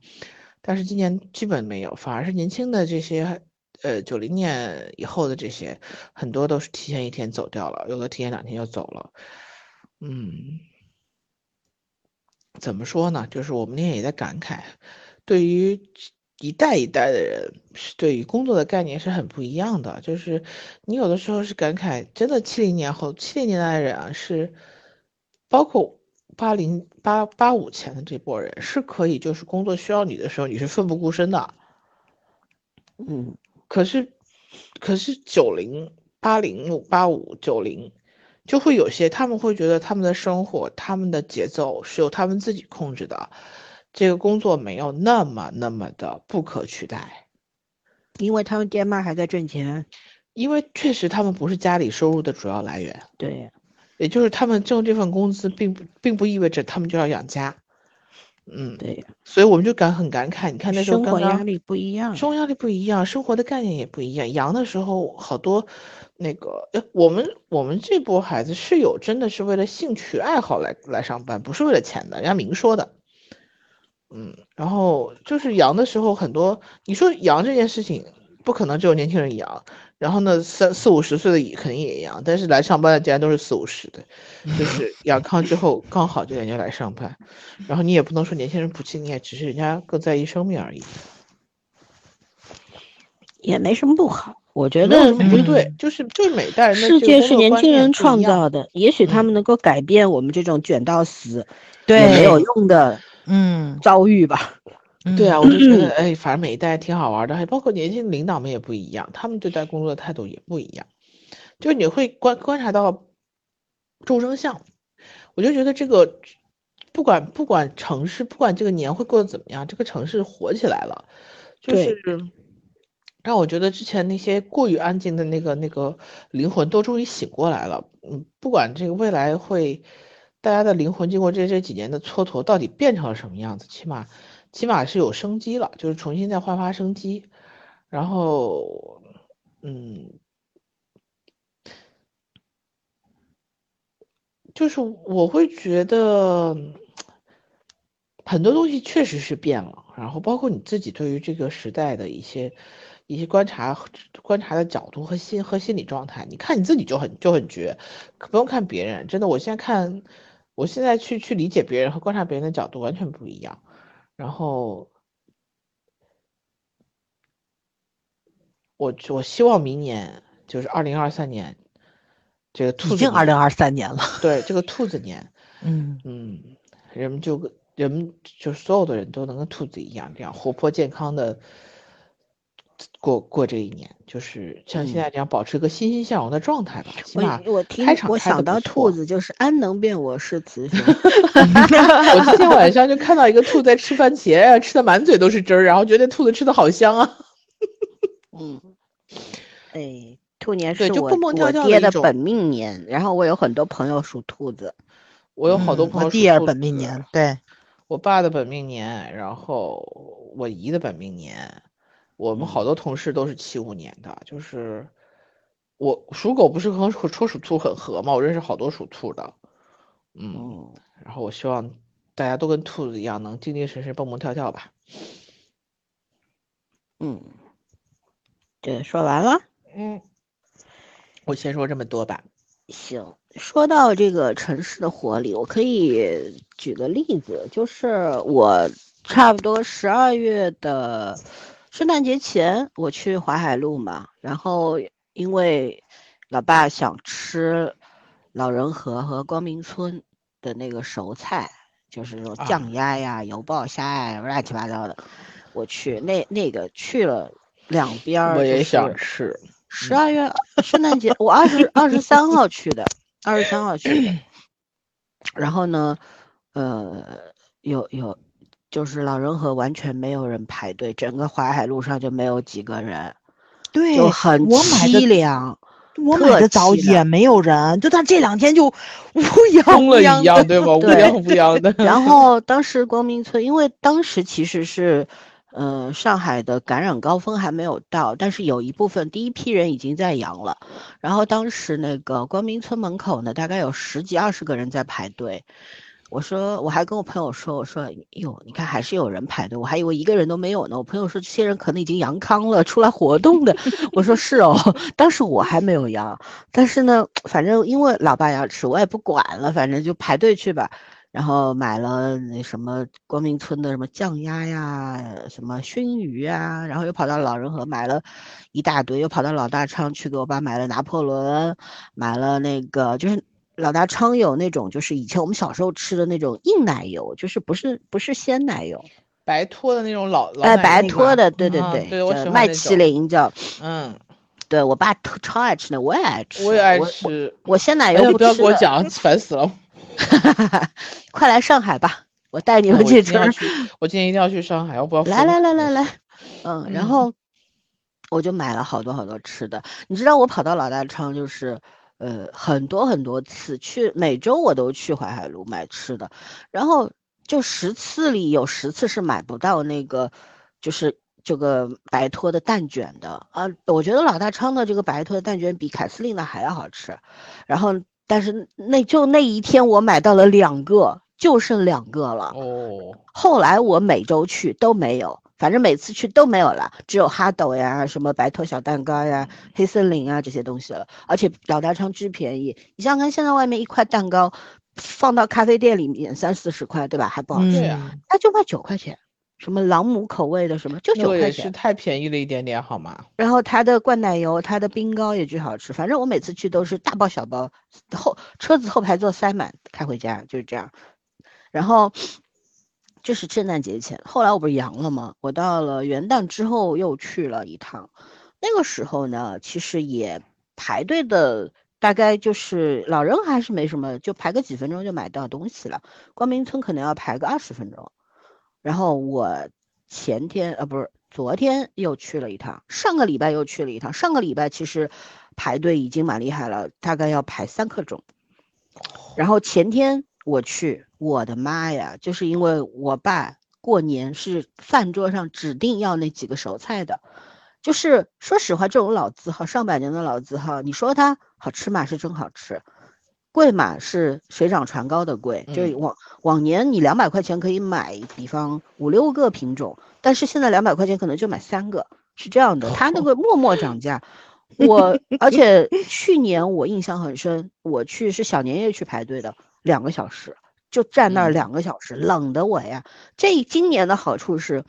B: 但是今年基本没有，反而是年轻的这些，呃，九零年以后的这些，很多都是提前一天走掉了，有的提前两天就走了。嗯，怎么说呢？就是我们那天也在感慨，对于一代一代的人，是对于工作的概念是很不一样的。就是你有的时候是感慨，真的七零年后、七零年代的人啊，是包括八零八八五前的这波人，是可以就是工作需要你的时候，你是奋不顾身的。
A: 嗯
B: 可是，可是九零、八零、八五、九零，就会有些他们会觉得他们的生活、他们的节奏是由他们自己控制的，这个工作没有那么那么的不可取代，
A: 因为他们爹妈还在挣钱，
B: 因为确实他们不是家里收入的主要来源，
A: 对，
B: 也就是他们挣这份工资，并不并不意味着他们就要养家，嗯，
A: 对，
B: 所以我们就感很感慨，你看那时候
A: 生
B: 刚刚。
A: 活压力不一样，
B: 生活压力不一样，生活的概念也不一样。阳的时候，好多那个，呃，我们我们这波孩子是有真的是为了兴趣爱好来来上班，不是为了钱的，人家明说的。嗯，然后就是阳的时候，很多你说阳这件事情，不可能只有年轻人阳，然后呢，三四五十岁的也肯定也阳，但是来上班的竟然都是四五十的，就是 (laughs) 阳康之后刚好就人家来上班，然后你也不能说年轻人不敬业，只是人家更在意生命而已。
A: 也没什么不好。我觉得
B: 不对
C: 嗯，
B: 就是就是每代人的
A: 世界是年轻人创。造的，也许他
B: 嗯
A: 们能够改变我们这种卷到死也
C: 对，
A: 没有用的
C: 嗯，
A: 遭遇吧。
B: 对啊，
C: 嗯
B: 我就觉得，哎，反正每一代挺好玩的，还包括年轻领导们也不一样，他们对待工作的态度也不一样。就是你会观观察到众生相，我就觉得这个不管不管城市，不管这个年会过得怎么样，这个城市火起来了，就是让我觉得之前那些过于安静的那个那个灵魂都终于醒过来了。嗯，不管这个未来会，大家的灵魂经过这这几年的蹉跎，到底变成了什么样子，起码起码是有生机了，就是重新再焕发生机。然后，嗯，就是我会觉得很多东西确实是变了，然后包括你自己对于这个时代的一些。一些观察观察的角度和心和心理状态，你看你自己就很就很绝，不用看别人。真的，我现在看，我现在去去理解别人和观察别人的角度完全不一样。然后，我我希望明年就是二零二三年，这个兔子
C: 已经二零二三年了。
B: 对，这个兔子年，
C: 嗯
B: 嗯，人们就人们就所有的人都能跟兔子一样，这样活泼健康的。过过这一年，就是像现在这样保持一个欣欣向荣的状态吧。起码
A: 我听我想到兔子就是安能辨我是雌雄。(laughs)
B: 我今天晚上就看到一个兔在吃番茄，吃的满嘴都是汁儿，然后觉得兔子吃的好香啊。
A: 嗯，(laughs) 哎，兔年是我我爹的本命年，然后我有很多朋友属兔子。
B: 我有好多朋友。我
C: 弟也是本命年，对
B: 我爸的本命年，然后我姨的本命年。我们好多同事都是七五年的，就是我属狗不是和说属兔很合吗？我认识好多属兔的，嗯，然后我希望大家都跟兔子一样，能精精神神蹦蹦跳跳吧。
A: 嗯，对，说完了。
B: 嗯，我先说这么多吧。
A: 行，说到这个城市的活力，我可以举个例子，就是我差不多十二月的。圣诞节前我去淮海路嘛，然后因为老爸想吃老人河和光明村的那个熟菜，就是那种酱鸭呀、油爆虾呀，乱七八糟的。我去那那个去了两边儿，
B: 我也想吃。
A: 十二月圣诞节，我二十二十三号去的，二十三号去的。(clears throat) 然后呢，呃，有有。就是老人河完全没有人排队，整个淮海路上就没有几个人，
C: 对，
A: 就很凄凉。
C: 我买的早也没有人，就他这两天就乌 (laughs)
B: 泱
C: 乌泱
B: 的，对吧？(laughs) 乌泱乌泱的。
A: 然 (laughs) 后当时光明村，因为当时其实是，呃，上海的感染高峰还没有到，但是有一部分第一批人已经在阳了。然后当时那个光明村门口呢，大概有十几二十个人在排队。我说，我还跟我朋友说，我说，哟，你看还是有人排队，我还以为一个人都没有呢。我朋友说，这些人可能已经阳康了，出来活动的。(laughs) 我说是哦，当时我还没有阳，但是呢，反正因为老爸要吃，我也不管了，反正就排队去吧。然后买了那什么光明村的什么酱鸭呀，什么熏鱼啊，然后又跑到老人河买了一大堆，又跑到老大昌去给我爸买了拿破仑，买了那个就是。老大昌有那种，就是以前我们小时候吃的那种硬奶油，就是不是不是鲜奶油，
B: 白脱的那种老老
A: 哎白脱的，对
B: 对
A: 对，
B: 对我喜欢
A: 麦淇淋叫，
B: 嗯，
A: 对我爸特超爱吃那，我也爱吃，
B: 我也爱吃，
A: 我鲜奶油
B: 不要给我讲，(laughs) 烦死了，(laughs)
A: 快来上海吧，我带你们去吃，
B: 我今天一定要去上海，要不要？(laughs)
A: 来来来来来，嗯，然后我就买了好多好多吃的，你知道我跑到老大昌就是。呃，很多很多次去，每周我都去淮海路买吃的，然后就十次里有十次是买不到那个，就是这个白托的蛋卷的啊。我觉得老大昌的这个白托的蛋卷比凯司令的还要好吃，然后但是那就那一天我买到了两个，就剩两个了。
B: 哦，
A: 后来我每周去都没有。反正每次去都没有了，只有哈斗呀、什么白托小蛋糕呀、黑森林啊这些东西了。而且老大昌巨便宜，你想想看，现在外面一块蛋糕放到咖啡店里面三四十块，对吧？还不好吃，它就卖九块钱。什么朗姆口味的什么就九块钱，
B: 是太便宜了一点点，好吗？
A: 然后它的灌奶油、它的冰糕也巨好吃。反正我每次去都是大包小包，后车子后排座塞满开回家，就是这样。然后。就是圣诞节前，后来我不是阳了吗？我到了元旦之后又去了一趟，那个时候呢，其实也排队的，大概就是老人还是没什么，就排个几分钟就买到东西了。光明村可能要排个二十分钟。然后我前天呃不是昨天又去了一趟，上个礼拜又去了一趟。上个礼拜其实排队已经蛮厉害了，大概要排三刻钟。然后前天我去，我的妈呀！就是因为我爸过年是饭桌上指定要那几个熟菜的，就是说实话，这种老字号，上百年的老字号，你说它好吃嘛？是真好吃。贵嘛是水涨船高的贵，就往往年你两百块钱可以买，比方五六个品种，但是现在两百块钱可能就买三个，是这样的。它那个默默涨价，我 (laughs) 而且去年我印象很深，我去是小年夜去排队的，两个小时就站那儿两个小时，冷的我呀。这今年的好处是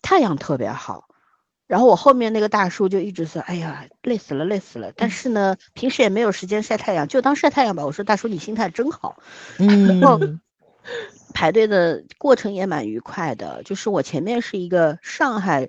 A: 太阳特别好。然后我后面那个大叔就一直说：“哎呀，累死了，累死了。”但是呢，平时也没有时间晒太阳，就当晒太阳吧。我说：“大叔，你心态真好。”然后 (laughs) 排队的过程也蛮愉快的。就是我前面是一个上海，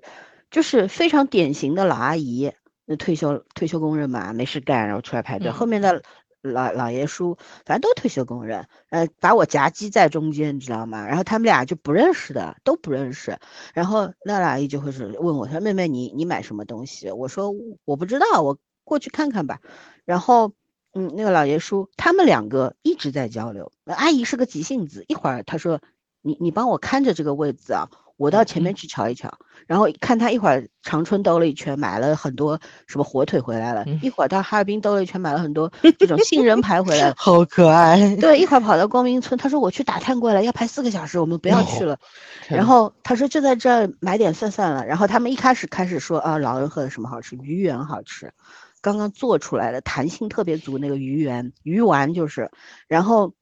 A: 就是非常典型的老阿姨，那退休退休工人嘛，没事干，然后出来排队。后面的。老老爷叔，反正都退休工人，呃，把我夹击在中间，你知道吗？然后他们俩就不认识的，都不认识。然后那阿姨就会是问我，说：“妹妹，你你买什么东西？”我说：“我不知道，我过去看看吧。”然后，嗯，那个老爷叔他们两个一直在交流。阿姨是个急性子，一会儿他说：“你你帮我看着这个位子啊。”我到前面去瞧一瞧，然后看他一会儿长春兜了一圈，买了很多什么火腿回来了；一会儿到哈尔滨兜了一圈，买了很多这种杏仁排回来了，(laughs)
C: 好可爱。
A: 对，一会儿跑到光明村，他说我去打探过来，要排四个小时，我们不要去了。然后他说就在这儿买点算算了。然后他们一开始开始说啊，老人喝的什么好吃？鱼圆好吃，刚刚做出来的，弹性特别足那个鱼圆鱼丸就是，然后。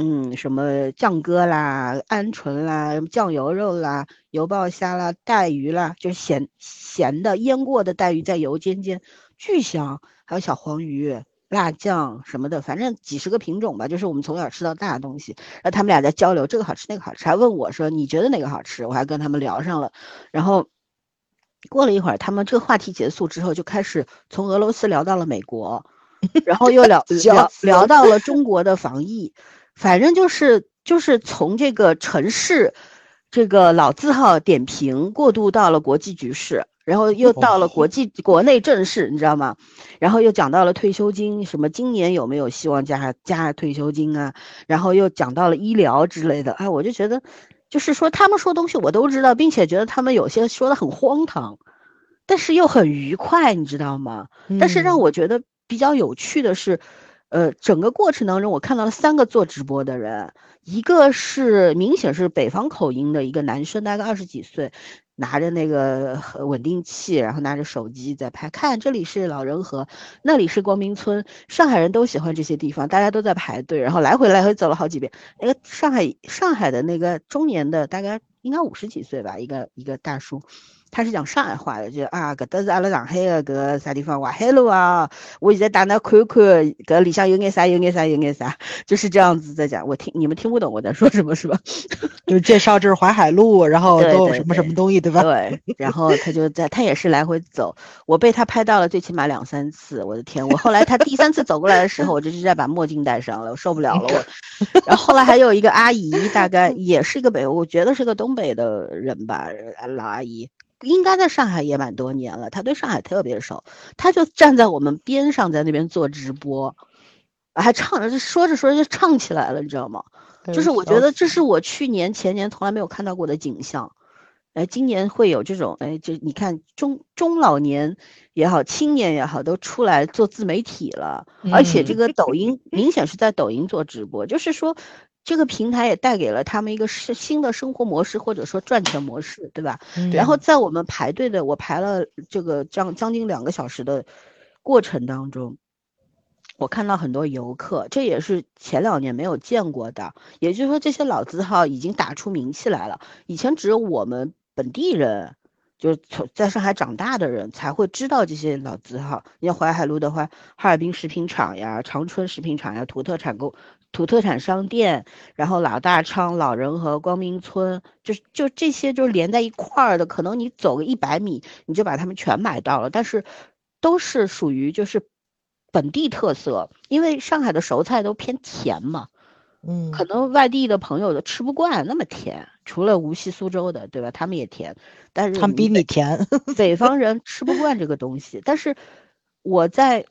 A: 嗯，什么酱鸽啦、鹌鹑啦、酱油肉啦、油爆虾啦、带鱼啦，就是咸咸的腌过的带鱼在油煎煎，巨香。还有小黄鱼、辣酱什么的，反正几十个品种吧，就是我们从小吃到大的东西。然后他们俩在交流，这个好吃那个好吃，还问我说你觉得哪个好吃？我还跟他们聊上了。然后过了一会儿，他们这个话题结束之后，就开始从俄罗斯聊到了美国，(laughs) 然后又聊聊聊到了中国的防疫。反正就是就是从这个城市，这个老字号点评过渡到了国际局势，然后又到了国际国内政事，你知道吗？然后又讲到了退休金，什么今年有没有希望加加退休金啊？然后又讲到了医疗之类的，哎，我就觉得，就是说他们说东西我都知道，并且觉得他们有些说的很荒唐，但是又很愉快，你知道吗？但是让我觉得比较有趣的是。呃，整个过程当中，我看到了三个做直播的人，一个是明显是北方口音的一个男生，大概二十几岁，拿着那个稳定器，然后拿着手机在拍。看这里是老人河，那里是光明村，上海人都喜欢这些地方，大家都在排队，然后来回来回走了好几遍。那个上海上海的那个中年的，大概应该五十几岁吧，一个一个大叔。他是讲上海话的，就啊，搿搭是阿拉上海的搿啥地方？淮海路啊，我现在打那看看，搿里向有眼啥，有眼啥，有眼啥，就是这样子在讲。我听你们听不懂我在说什么，是吧？(laughs)
C: 就介绍这是淮海路，然后都有什么什么东西，对吧？
A: 对。然后他就在，他也是来回走，我被他拍到了最起码两三次。我的天！我后来他第三次走过来的时候，(laughs) 我就直接把墨镜戴上了，我受不了了。我。(laughs) 然后后来还有一个阿姨，大概也是一个北，我觉得是个东北的人吧，老阿姨。应该在上海也蛮多年了，他对上海特别熟，他就站在我们边上，在那边做直播，还唱着，说着说着就唱起来了，你知道吗？就是我觉得这是我去年前年从来没有看到过的景象，哎，今年会有这种，哎，就你看中中老年也好，青年也好，都出来做自媒体了，而且这个抖音明显是在抖音做直播，就是说。这个平台也带给了他们一个是新的生活模式，或者说赚钱模式，对吧？然后在我们排队的，我排了这个将将近两个小时的过程当中，我看到很多游客，这也是前两年没有见过的。也就是说，这些老字号已经打出名气来了。以前只有我们本地人，就是从在上海长大的人才会知道这些老字号。你像淮海路的话，哈尔滨食品厂呀，长春食品厂呀，土特产购。土特产商店，然后老大昌、老人和光明村，就是就这些就连在一块儿的，可能你走个一百米，你就把它们全买到了。但是，都是属于就是本地特色，因为上海的熟菜都偏甜嘛，
C: 嗯，
A: 可能外地的朋友都吃不惯那么甜。除了无锡、苏州的，对吧？他们也甜，但是
C: 他们比你甜。
A: 北方 (laughs) 人吃不惯这个东西。但是我在。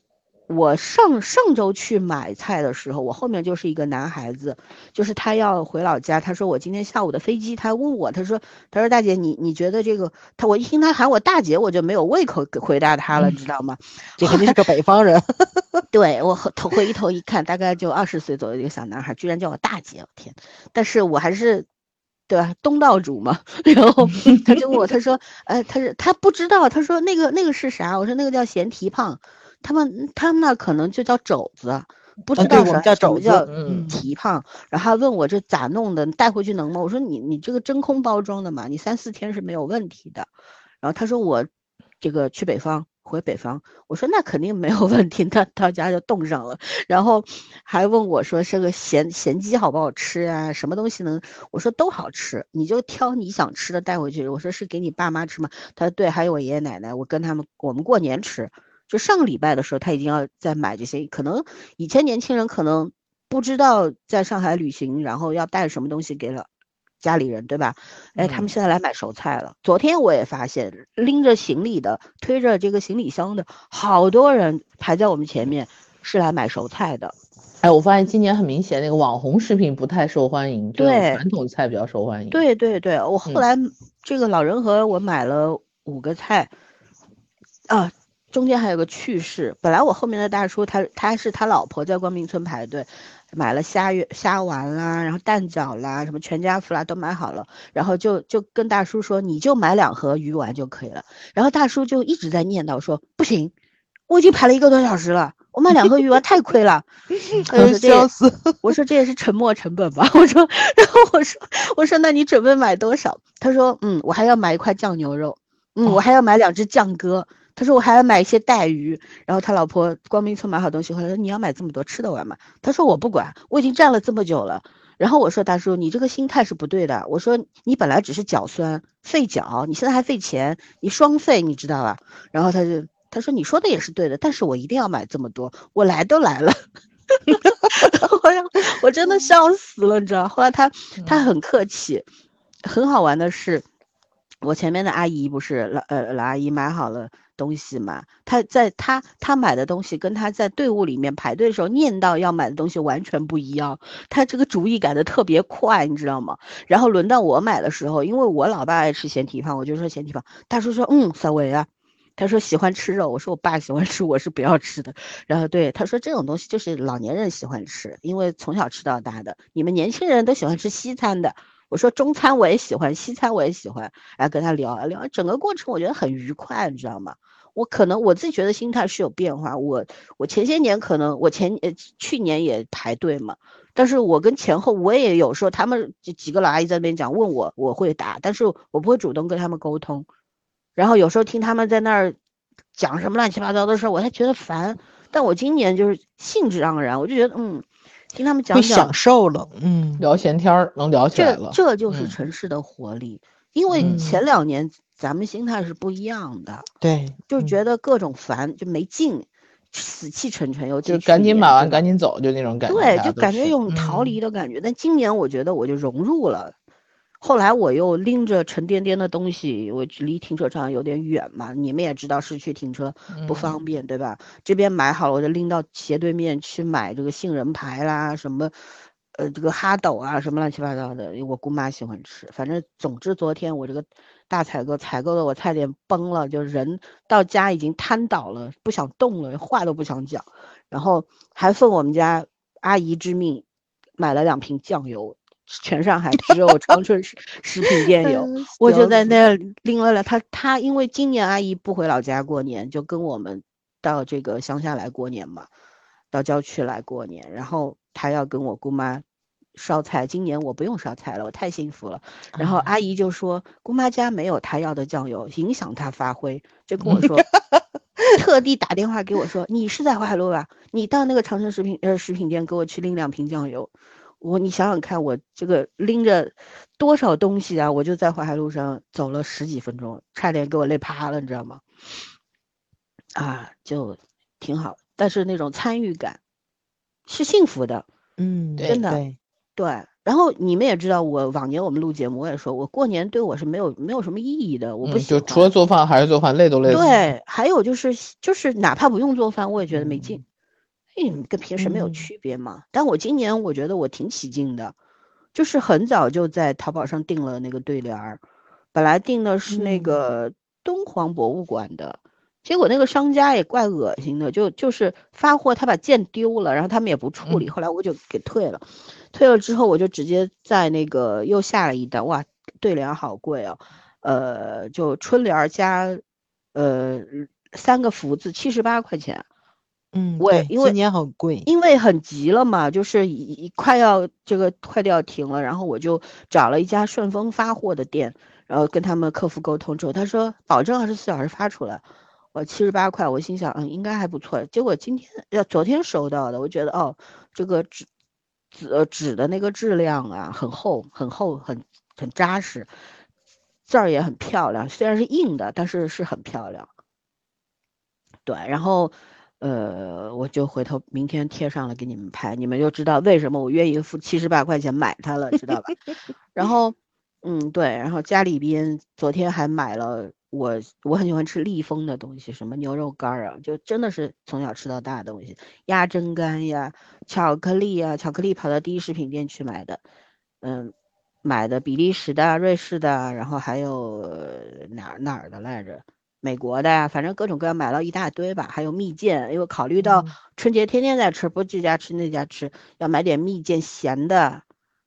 A: 我上上周去买菜的时候，我后面就是一个男孩子，就是他要回老家。他说我今天下午的飞机，他问我，他说他说大姐你你觉得这个他我一听他喊我大姐，我就没有胃口回答他了，知道吗？
C: 这肯定是个北方人。(laughs)
A: 对我头回头一看，大概就二十岁左右一个小男孩，居然叫我大姐，我天！但是我还是，对吧？东道主嘛。(laughs) 然后他就问我，他说，呃，他是他不知道，他说那个那个是啥？我说那个叫咸蹄胖。他们他们那可能就叫肘子，不知道
C: 什么叫肘
A: 子，蹄膀。然后还问我这咋弄的，带回去能吗？我说你你这个真空包装的嘛，你三四天是没有问题的。然后他说我这个去北方回北方，我说那肯定没有问题，他到家就冻上了。然后还问我说这个咸咸鸡好不好吃啊？什么东西能？我说都好吃，你就挑你想吃的带回去。我说是给你爸妈吃吗？他说对，还有我爷爷奶奶，我跟他们我们过年吃。就上个礼拜的时候，他已经要在买这些。可能以前年轻人可能不知道在上海旅行，然后要带什么东西给了家里人，对吧？哎，他们现在来买熟菜了。昨天我也发现，拎着行李的、推着这个行李箱的好多人排在我们前面，是来买熟菜的。
B: 哎，我发现今年很明显，那个网红食品不太受欢迎，
A: 对，
B: 传统菜比较受欢迎。
A: 对对对，我后来这个老人和我买了五个菜，啊。中间还有个趣事，本来我后面的大叔他他是他老婆在光明村排队，买了虾鱼虾丸啦，然后蛋饺啦，什么全家福啦都买好了，然后就就跟大叔说你就买两盒鱼丸就可以了，然后大叔就一直在念叨说不行，我已经排了一个多小时了，我买两盒鱼丸太亏了，(laughs)
C: 笑死，
A: 我说这也是沉没成本吧，我说，然后我说我说那你准备买多少？他说嗯我还要买一块酱牛肉，嗯我还要买两只酱鸽。他说我还要买一些带鱼，然后他老婆光明村买好东西回来说你要买这么多吃得完吗？他说我不管，我已经站了这么久了。然后我说大叔你这个心态是不对的，我说你本来只是脚酸费脚，你现在还费钱，你双费你知道吧？然后他就他说你说的也是对的，但是我一定要买这么多，我来都来了，(laughs) 我我真的笑死了，你知道？后来他他很客气，很好玩的是，我前面的阿姨不是老呃老阿姨买好了。东西嘛，他在他他买的东西跟他在队伍里面排队的时候念到要买的东西完全不一样，他这个主意改的特别快，你知道吗？然后轮到我买的时候，因为我老爸爱吃咸蹄膀，我就说咸蹄膀，大叔说嗯，稍微啊，他说喜欢吃肉，我说我爸喜欢吃，我是不要吃的。然后对他说这种东西就是老年人喜欢吃，因为从小吃到大的，你们年轻人都喜欢吃西餐的。我说中餐我也喜欢，西餐我也喜欢，然后跟他聊啊聊，整个过程我觉得很愉快，你知道吗？我可能我自己觉得心态是有变化，我我前些年可能我前呃去年也排队嘛，但是我跟前后我也有时候他们几个老阿姨在那边讲问我我会答，但是我不会主动跟他们沟通，然后有时候听他们在那儿讲什么乱七八糟的事儿，我还觉得烦，但我今年就是兴致盎然，我就觉得嗯。听他们讲
C: 讲，享受了，嗯，
B: 聊闲天儿能聊起来了。
A: 这这就是城市的活力，因为前两年咱们心态是不一样的，
C: 对，
A: 就觉得各种烦，就没劲，死气沉沉，又
B: 就赶紧买完赶紧走，就那种感觉。
A: 对，就感觉有逃离的感觉。但今年我觉得我就融入了。后来我又拎着沉甸甸的东西，我离停车场有点远嘛，你们也知道市区停车不方便，对吧？这边买好了，我就拎到斜对面去买这个杏仁牌啦，什么，呃，这个哈斗啊，什么乱七八糟的，我姑妈喜欢吃。反正总之，昨天我这个大采购，采购的我差点崩了，就人到家已经瘫倒了，不想动了，话都不想讲，然后还奉我们家阿姨之命，买了两瓶酱油。全上海只有 (laughs) 长春食食品店有，我就在那拎了了他他，因为今年阿姨不回老家过年，就跟我们到这个乡下来过年嘛，到郊区来过年，然后他要跟我姑妈烧菜，今年我不用烧菜了，我太幸福了。然后阿姨就说姑妈家没有她要的酱油，影响她发挥，就跟我说，(laughs) 特地打电话给我说，你是在淮海路吧？你到那个长城食品呃食品店给我去拎两瓶酱油。我你想想看，我这个拎着多少东西啊！我就在淮海路上走了十几分钟，差点给我累趴了，你知道吗？啊，就挺好，但是那种参与感是幸福的，
C: 嗯，
A: 真的
C: 对
A: 对。然后你们也知道，我往年我们录节目，我也说我过年对我是没有没有什么意义的，我不
B: 嗯，
A: 喜欢。
B: 就除了做饭还是做饭，累都累死。
A: 对，还有就是就是哪怕不用做饭，我也觉得没劲，嗯，跟平时没有
C: 嗯
A: 区别嘛。但我今年我觉得我挺起劲的，就是很早就在淘宝上订了那个对联儿，本来订的是那
C: 嗯
A: 个敦煌博物馆的，结果那个商家也怪恶心的，就就是发货他把件丢了，然后他们也不处理，
B: 嗯
A: 后来我就给退了，退了之后我就直接在那个又下了一单，哇，对联儿好贵哦，呃，就春联儿加呃三个福字七十八块钱。
C: 嗯，
A: 我因为
C: 对今年很贵，
A: 因为很急了嘛，就是一一快要这个快递要停了，然后我就找了一家顺丰发货的店，然后跟他们客服沟通之后，他说保证二十四小时发出来，我七十八块，我心想嗯应该还不错，结果今天要昨天收到的，我觉得哦这个纸纸纸的那个质量啊很厚很厚很很扎实，字儿也很漂亮，虽然是硬的，但是是很漂亮。对，然后，呃，我就回头明天贴上了给你们拍，你们就知道为什么我愿意付七十八块钱买它了，知道吧？(laughs) 然后，嗯，对，然后家里边昨天还买了我我很喜欢吃立丰的东西，什么牛肉干儿啊，就真的是从小吃到大的东西，鸭胗干呀、巧克力呀，巧克力跑到第一食品店去买的，嗯。买的比利时的、瑞士的，然后还有呃哪儿哪儿的来着？美国的呀，反正各种各样买了一大堆吧。还有蜜饯，因为考虑到
C: 嗯
A: 春节天天在吃，不这家吃那家吃，要买点蜜饯，咸的、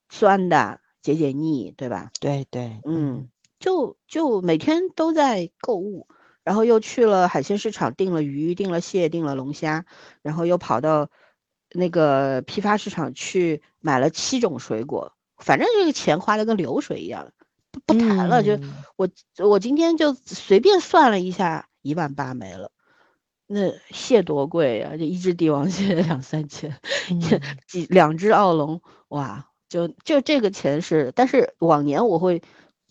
A: 酸的，解解腻，对吧？
C: 对对，
A: 嗯，就就每天都在购物，然后又去了海鲜市场订了鱼，订了蟹，订了龙虾，然后又跑到那个批发市场去买了七种水果，反正这个钱花的跟流水一样，不不谈了，就
C: 嗯
A: 我我今天就随便算了一下，一万八没了。那蟹多贵呀、这一只帝王蟹两三千，
C: 嗯
A: 几两只澳龙，哇，就就这个钱是，但是往年我会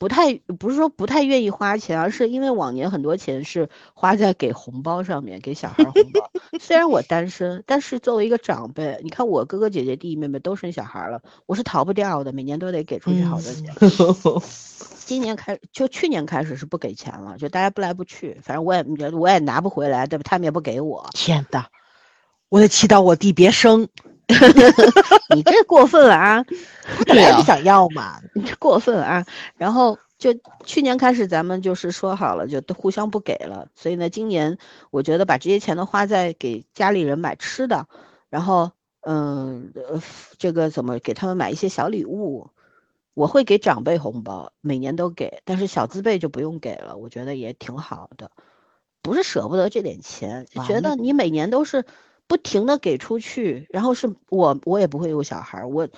A: 不太不是说不太愿意花钱，而是因为往年很多钱是花在给红包上面，给小孩儿红包。虽然我单身，但是作为一个长辈，你看我哥哥姐姐弟弟妹妹都生小孩儿了，我是逃不掉的，每年都得给出去好多钱。(laughs) 今年开就去年开始是不给钱了，就大家不来不去，反正我也我也拿不回来，对吧？他们也不给我，
C: 天呐，我得祈祷我弟别生，(laughs)
A: 你这过分了啊！
C: 我本来就想要嘛。
A: 你这过分啊！然后就去年开始，咱们就是说好了，就都互相不给了。所以呢，今年我觉得把这些钱都花在给家里人买吃的，然后嗯呃，这个怎么给他们买一些小礼物？我会给长辈红包，每年都给，但是小资辈就不用给了，我觉得也挺好的。不是舍不得这点钱，就觉得你每年都是不停的给出去，然后是我我也不会有小孩儿，我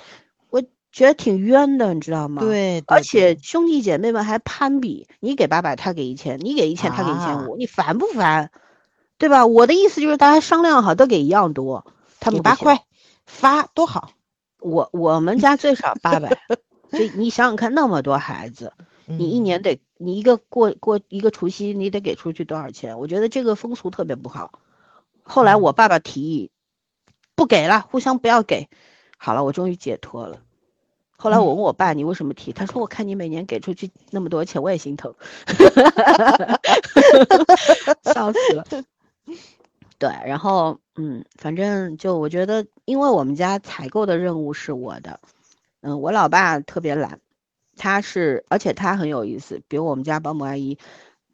A: 我觉得挺冤的，你知道吗？
C: 对，
A: 而
C: 对
A: 且兄弟姐妹们还攀比，你给八百，他给一千，你给一千，他给一千
C: 啊
A: 五，你烦不烦？对吧？我的意思就是大家商量好，都给一样多。他们
C: 八块发多好。
A: 我我们家最少八百，(laughs) 这你想想看，那么多孩子，你一
C: 嗯
A: 年得你一个过过一个除夕，你得给出去多少钱？我觉得这个风俗特别不好。后来我爸爸提议不给了，互相不要给。好了，我终于解脱了。后来我问我爸：“你为什么提？”他说：“我看你每年给出去那么多钱，我也心疼。”笑死了。对，然后嗯，反正就我觉得，因为我们家采购的任务是我的，嗯，我老爸特别懒，他是，而且他很有意思，比如我们家保姆阿姨，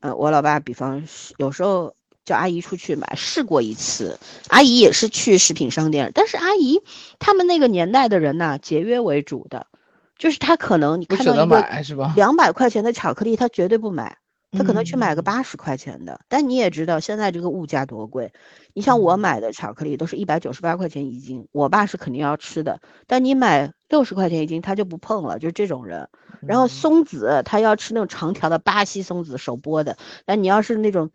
A: 呃，我老爸比方是有时候叫阿姨出去买，试过一次，阿姨也是去食品商店，但是阿姨他们那个年代的人呐、节约为主的，就是他可能你看到一个？两百块钱的巧克力，他绝对不买。他可能去买个
C: 嗯
A: 八十块钱的，但你也知道现在这个物价多贵。你像我
C: 嗯
A: 买的巧克力都是一百九十八块钱一斤，我爸是肯定要吃的，但你买六十块钱一斤他就不碰了，就是这种人。然后
C: 嗯
A: 松子他要吃那种长条的巴西松子手剥的，但你要是那种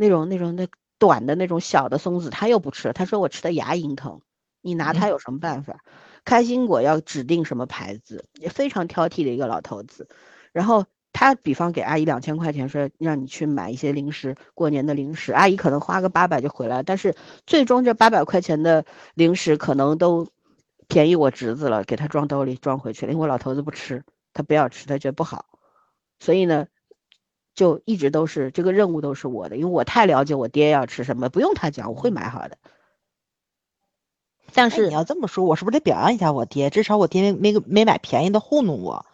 A: 那种那种那短的那种小的松子，他又不吃，他说我吃的牙龈疼，你拿他有什么办法？开心果要指定什么牌子，也非常挑剔的一个老头子。然后他比方给阿姨两千块钱，说让你去买一些零食，过年的零食，阿姨可能花个八百就回来，但是最终这八百块钱的零食可能都便宜我侄子了，给他装兜里装回去了，因为我老头子不吃，他不要吃，他觉得不好，所以呢，就一直都是这个任务都是我的，因为我太了解我爹要吃什么，不用他讲，我会买好的。但是
C: 你要这么说，我是不是得表扬一下我爹？至少我爹没没没买便宜的糊弄我。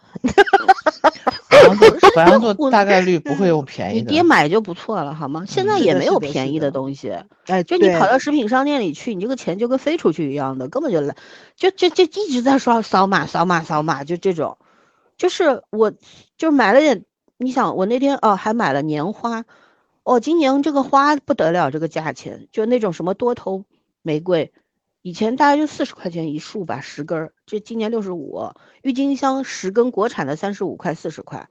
B: 白羊座，白羊座 (laughs) 大概率不会用便宜的你。
A: 爹买就不错了，好吗？现在也没有便宜的
C: 的
A: 东西，
C: 哎，
A: 就你跑到食品商店里去，你这个钱就跟飞出去一样的，根本就来，就就就一直在刷扫码扫码扫码，就这种，就是我就买了点，你想我那天哦还买了年花，哦今年这个花不得了，这个价钱就那种什么多头玫瑰，以前大概就四十块钱一束吧，十根儿，这今年六十五，郁金香十根国产的三十五块四十块。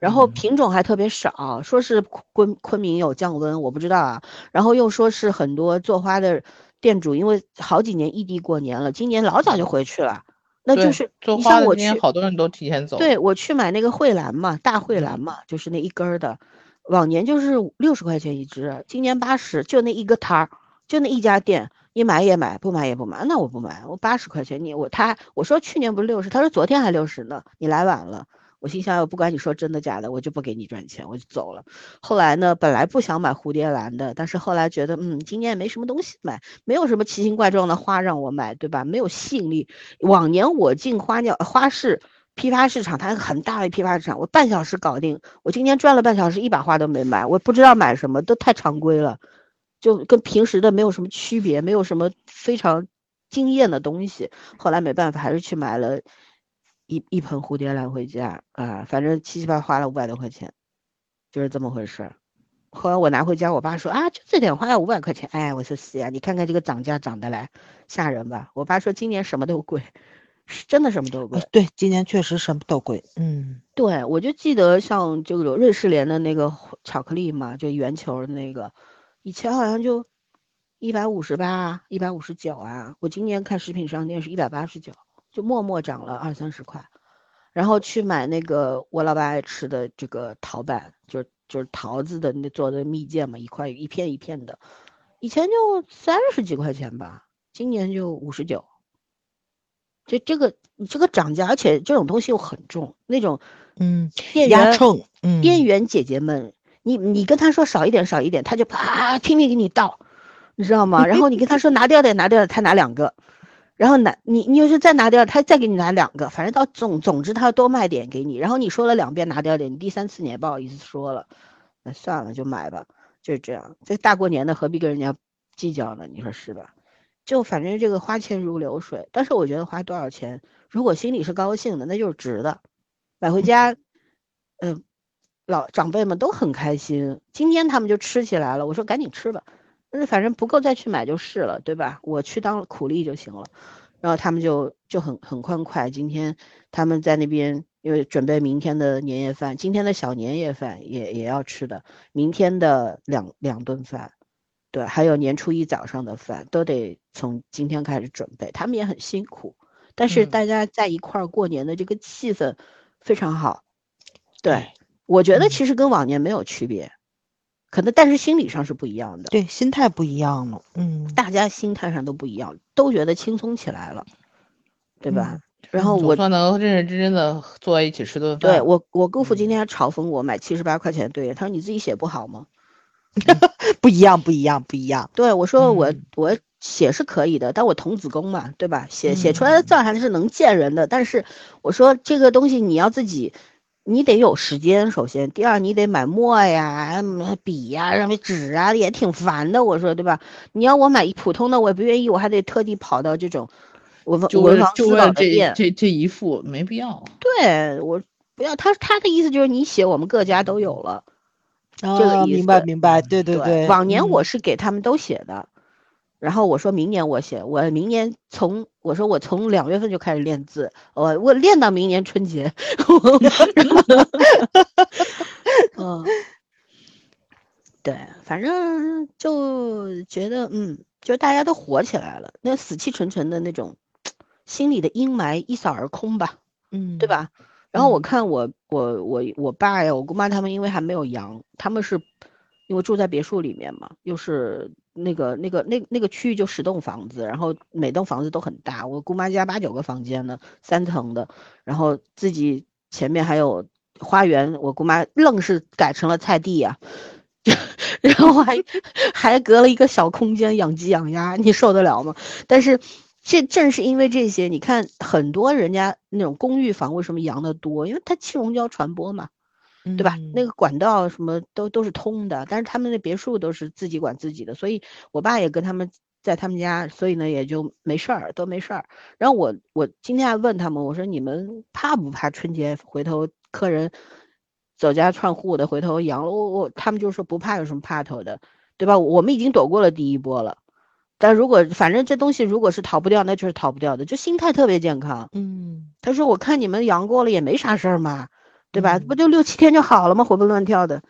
A: 然后
B: 嗯
A: 品种还特别少，说是昆昆明有降温，我不知道啊。然后又说是很多做花的店主，因为好几年异地过年了，今年老早就回去了。那就是
B: 做花的
A: 你像我去，
B: 今天好多人都提前走。
A: 对我去买那个蕙兰嘛，大蕙兰嘛，就是那一根儿的，往年就是六十块钱一支，今年八十，就那一个摊儿，就那一家店，你买也买，不买也不买，那我不买，我八十块钱你我他我说去年不是六十，他说昨天还六十呢，你来晚了。我心想，我不管你说真的假的，我就不给你赚钱，我就走了。后来呢，本来不想买蝴蝶兰的，但是后来觉得，嗯，今年也没什么东西买，没有什么奇形怪状的花让我买，对吧？没有吸引力。往年我进花鸟花市批发市场，它很大的批发市场，我半小时搞定。我今天转了半小时，一把花都没买，我不知道买什么，都太常规了，就跟平时的没有什么区别，没有什么非常惊艳的东西。后来没办法，还是去买了一一盆蝴蝶兰回家啊，反正七七八八花了五百多块钱，就是这么回事儿。后来我拿回家，我爸说啊，就这点花要五百块钱，哎，我说是呀，你看看这个涨价涨得来吓人吧？我爸说今年什么都贵，是真的什么都贵
C: 哎。对，今年确实什么都贵。嗯，
A: 对，我就记得像这个瑞士莲的那个巧克力嘛，就圆球的那个，以前好像就一百五十八、一百五十九啊，我今年看食品商店是一百八十九，就默默涨了二三十块。然后去买那个我老爸爱吃的这个桃板，就是就是桃子的那做的蜜饯嘛，一块一片一片的，以前就三十几块钱吧，今年就五十九。这这个你这个涨价，而且这种东西又很重，那种
C: 嗯，
A: 店员
C: 压秤，嗯，
A: 店员姐姐们，你你跟他说少一点少一点，他就啪拼命给你倒，你知道吗？然后你跟他说拿掉点拿掉点，他拿两个，然后拿你你要是再拿掉，他再给你拿两个，反正到总总之他要多卖点给你。然后你说了两遍拿掉点，你第三次你也不好意思说了，那算了就买吧，就是这样。这大过年的何必跟人家计较呢？你说是吧？就反正这个花钱如流水，但是我觉得花多少钱，如果心里是高兴的，那就是值的。买回家，嗯、老长辈们都很开心。今天他们就吃起来了，我说赶紧吃吧，但是反正不够再去买就是了，对吧？我去当苦力就行了。然后他们就就很很欢快。今天他们在那边，因为准备明天的年夜饭，今天的小年夜饭也也要吃的，明天的两两顿饭，对，还有年初一早上的饭都得从今天开始准备。他们也很辛苦，但是
B: 嗯
A: 大家在一块儿过年的这个气氛非常好。对，
C: 对
A: 我觉得
C: 嗯
A: 其实跟往年没有区别，可能但是心理上是不一样的。
C: 对，心态不一样了。嗯，
A: 大家心态上都不一样，都觉得轻松起来了，对吧？
C: 嗯
A: 然后我
B: 算能认认真真的坐在一起吃顿饭。
A: 对我我姑父今
B: 嗯
A: 天还嘲讽我买七十八块钱对联，他说你自己写不好吗？(laughs)
C: 不一样，不一样，不一样。
A: 对我说我、
C: 嗯
A: 我写是可以的，但我童子功嘛，对吧？写写出来
C: 嗯
A: 的字还是能见人的，但是我说这个东西你要自己。你得有时间，首先，第二你得买墨呀、嗯笔呀、什么纸啊，也挺烦的。我说对吧？你要我买一普通的，我也不愿意，我还得特地跑到这种文
B: 就为了
A: 文房四
B: 就为了这
A: 宝的店。
B: 这这一副没必要。
A: 对我不要他他的意思就是你写我们各家都有了。这个
C: 啊，
A: 意
C: 明白，明白。对对对，
A: 往年我
C: 嗯
A: 是给他们都写的，然后我说明年我写，我明年从我说我从两月份就开始练字，我我练到明年春节。(laughs) 嗯，对，反正就觉得嗯，就大家都火起来了，那死气沉沉的那种心里的阴霾一扫而空吧。
C: 嗯，
A: 对？吧？然后我
C: 嗯
A: 看我我我我爸呀，我姑妈他们因为还没有阳，他们是因为住在别墅里面嘛，又是那个那个那那个区域就十栋房子，然后每栋房子都很大，我姑妈家八九个房间呢，三层的，然后自己前面还有花园，我姑妈愣是改成了菜地 (laughs) 呀、然后还还隔了一个小空间养鸡养鸭，你受得了吗？但是这正是因为这些，你看很多人家那种公寓房为什么阳的多？因为它气溶胶传播嘛，对吧？那个管道什么都都是通的，但是他们的别墅都是自己管自己的，所以我爸也跟他们在他们家，所以呢也就没事儿，都没事儿。然后我我今天还问他们，我说你们怕不怕春节回头客人走家串户的回头阳了？我我他们就说不怕，有什么怕头的，对吧？我们已经躲过了第一波了。但如果反正这东西如果是逃不掉，那就是逃不掉的，就心态特别健康。
C: 嗯，
A: 他说我看你们阳过了也没啥事儿嘛，对吧？不就六七天就好了吗？活蹦乱跳的，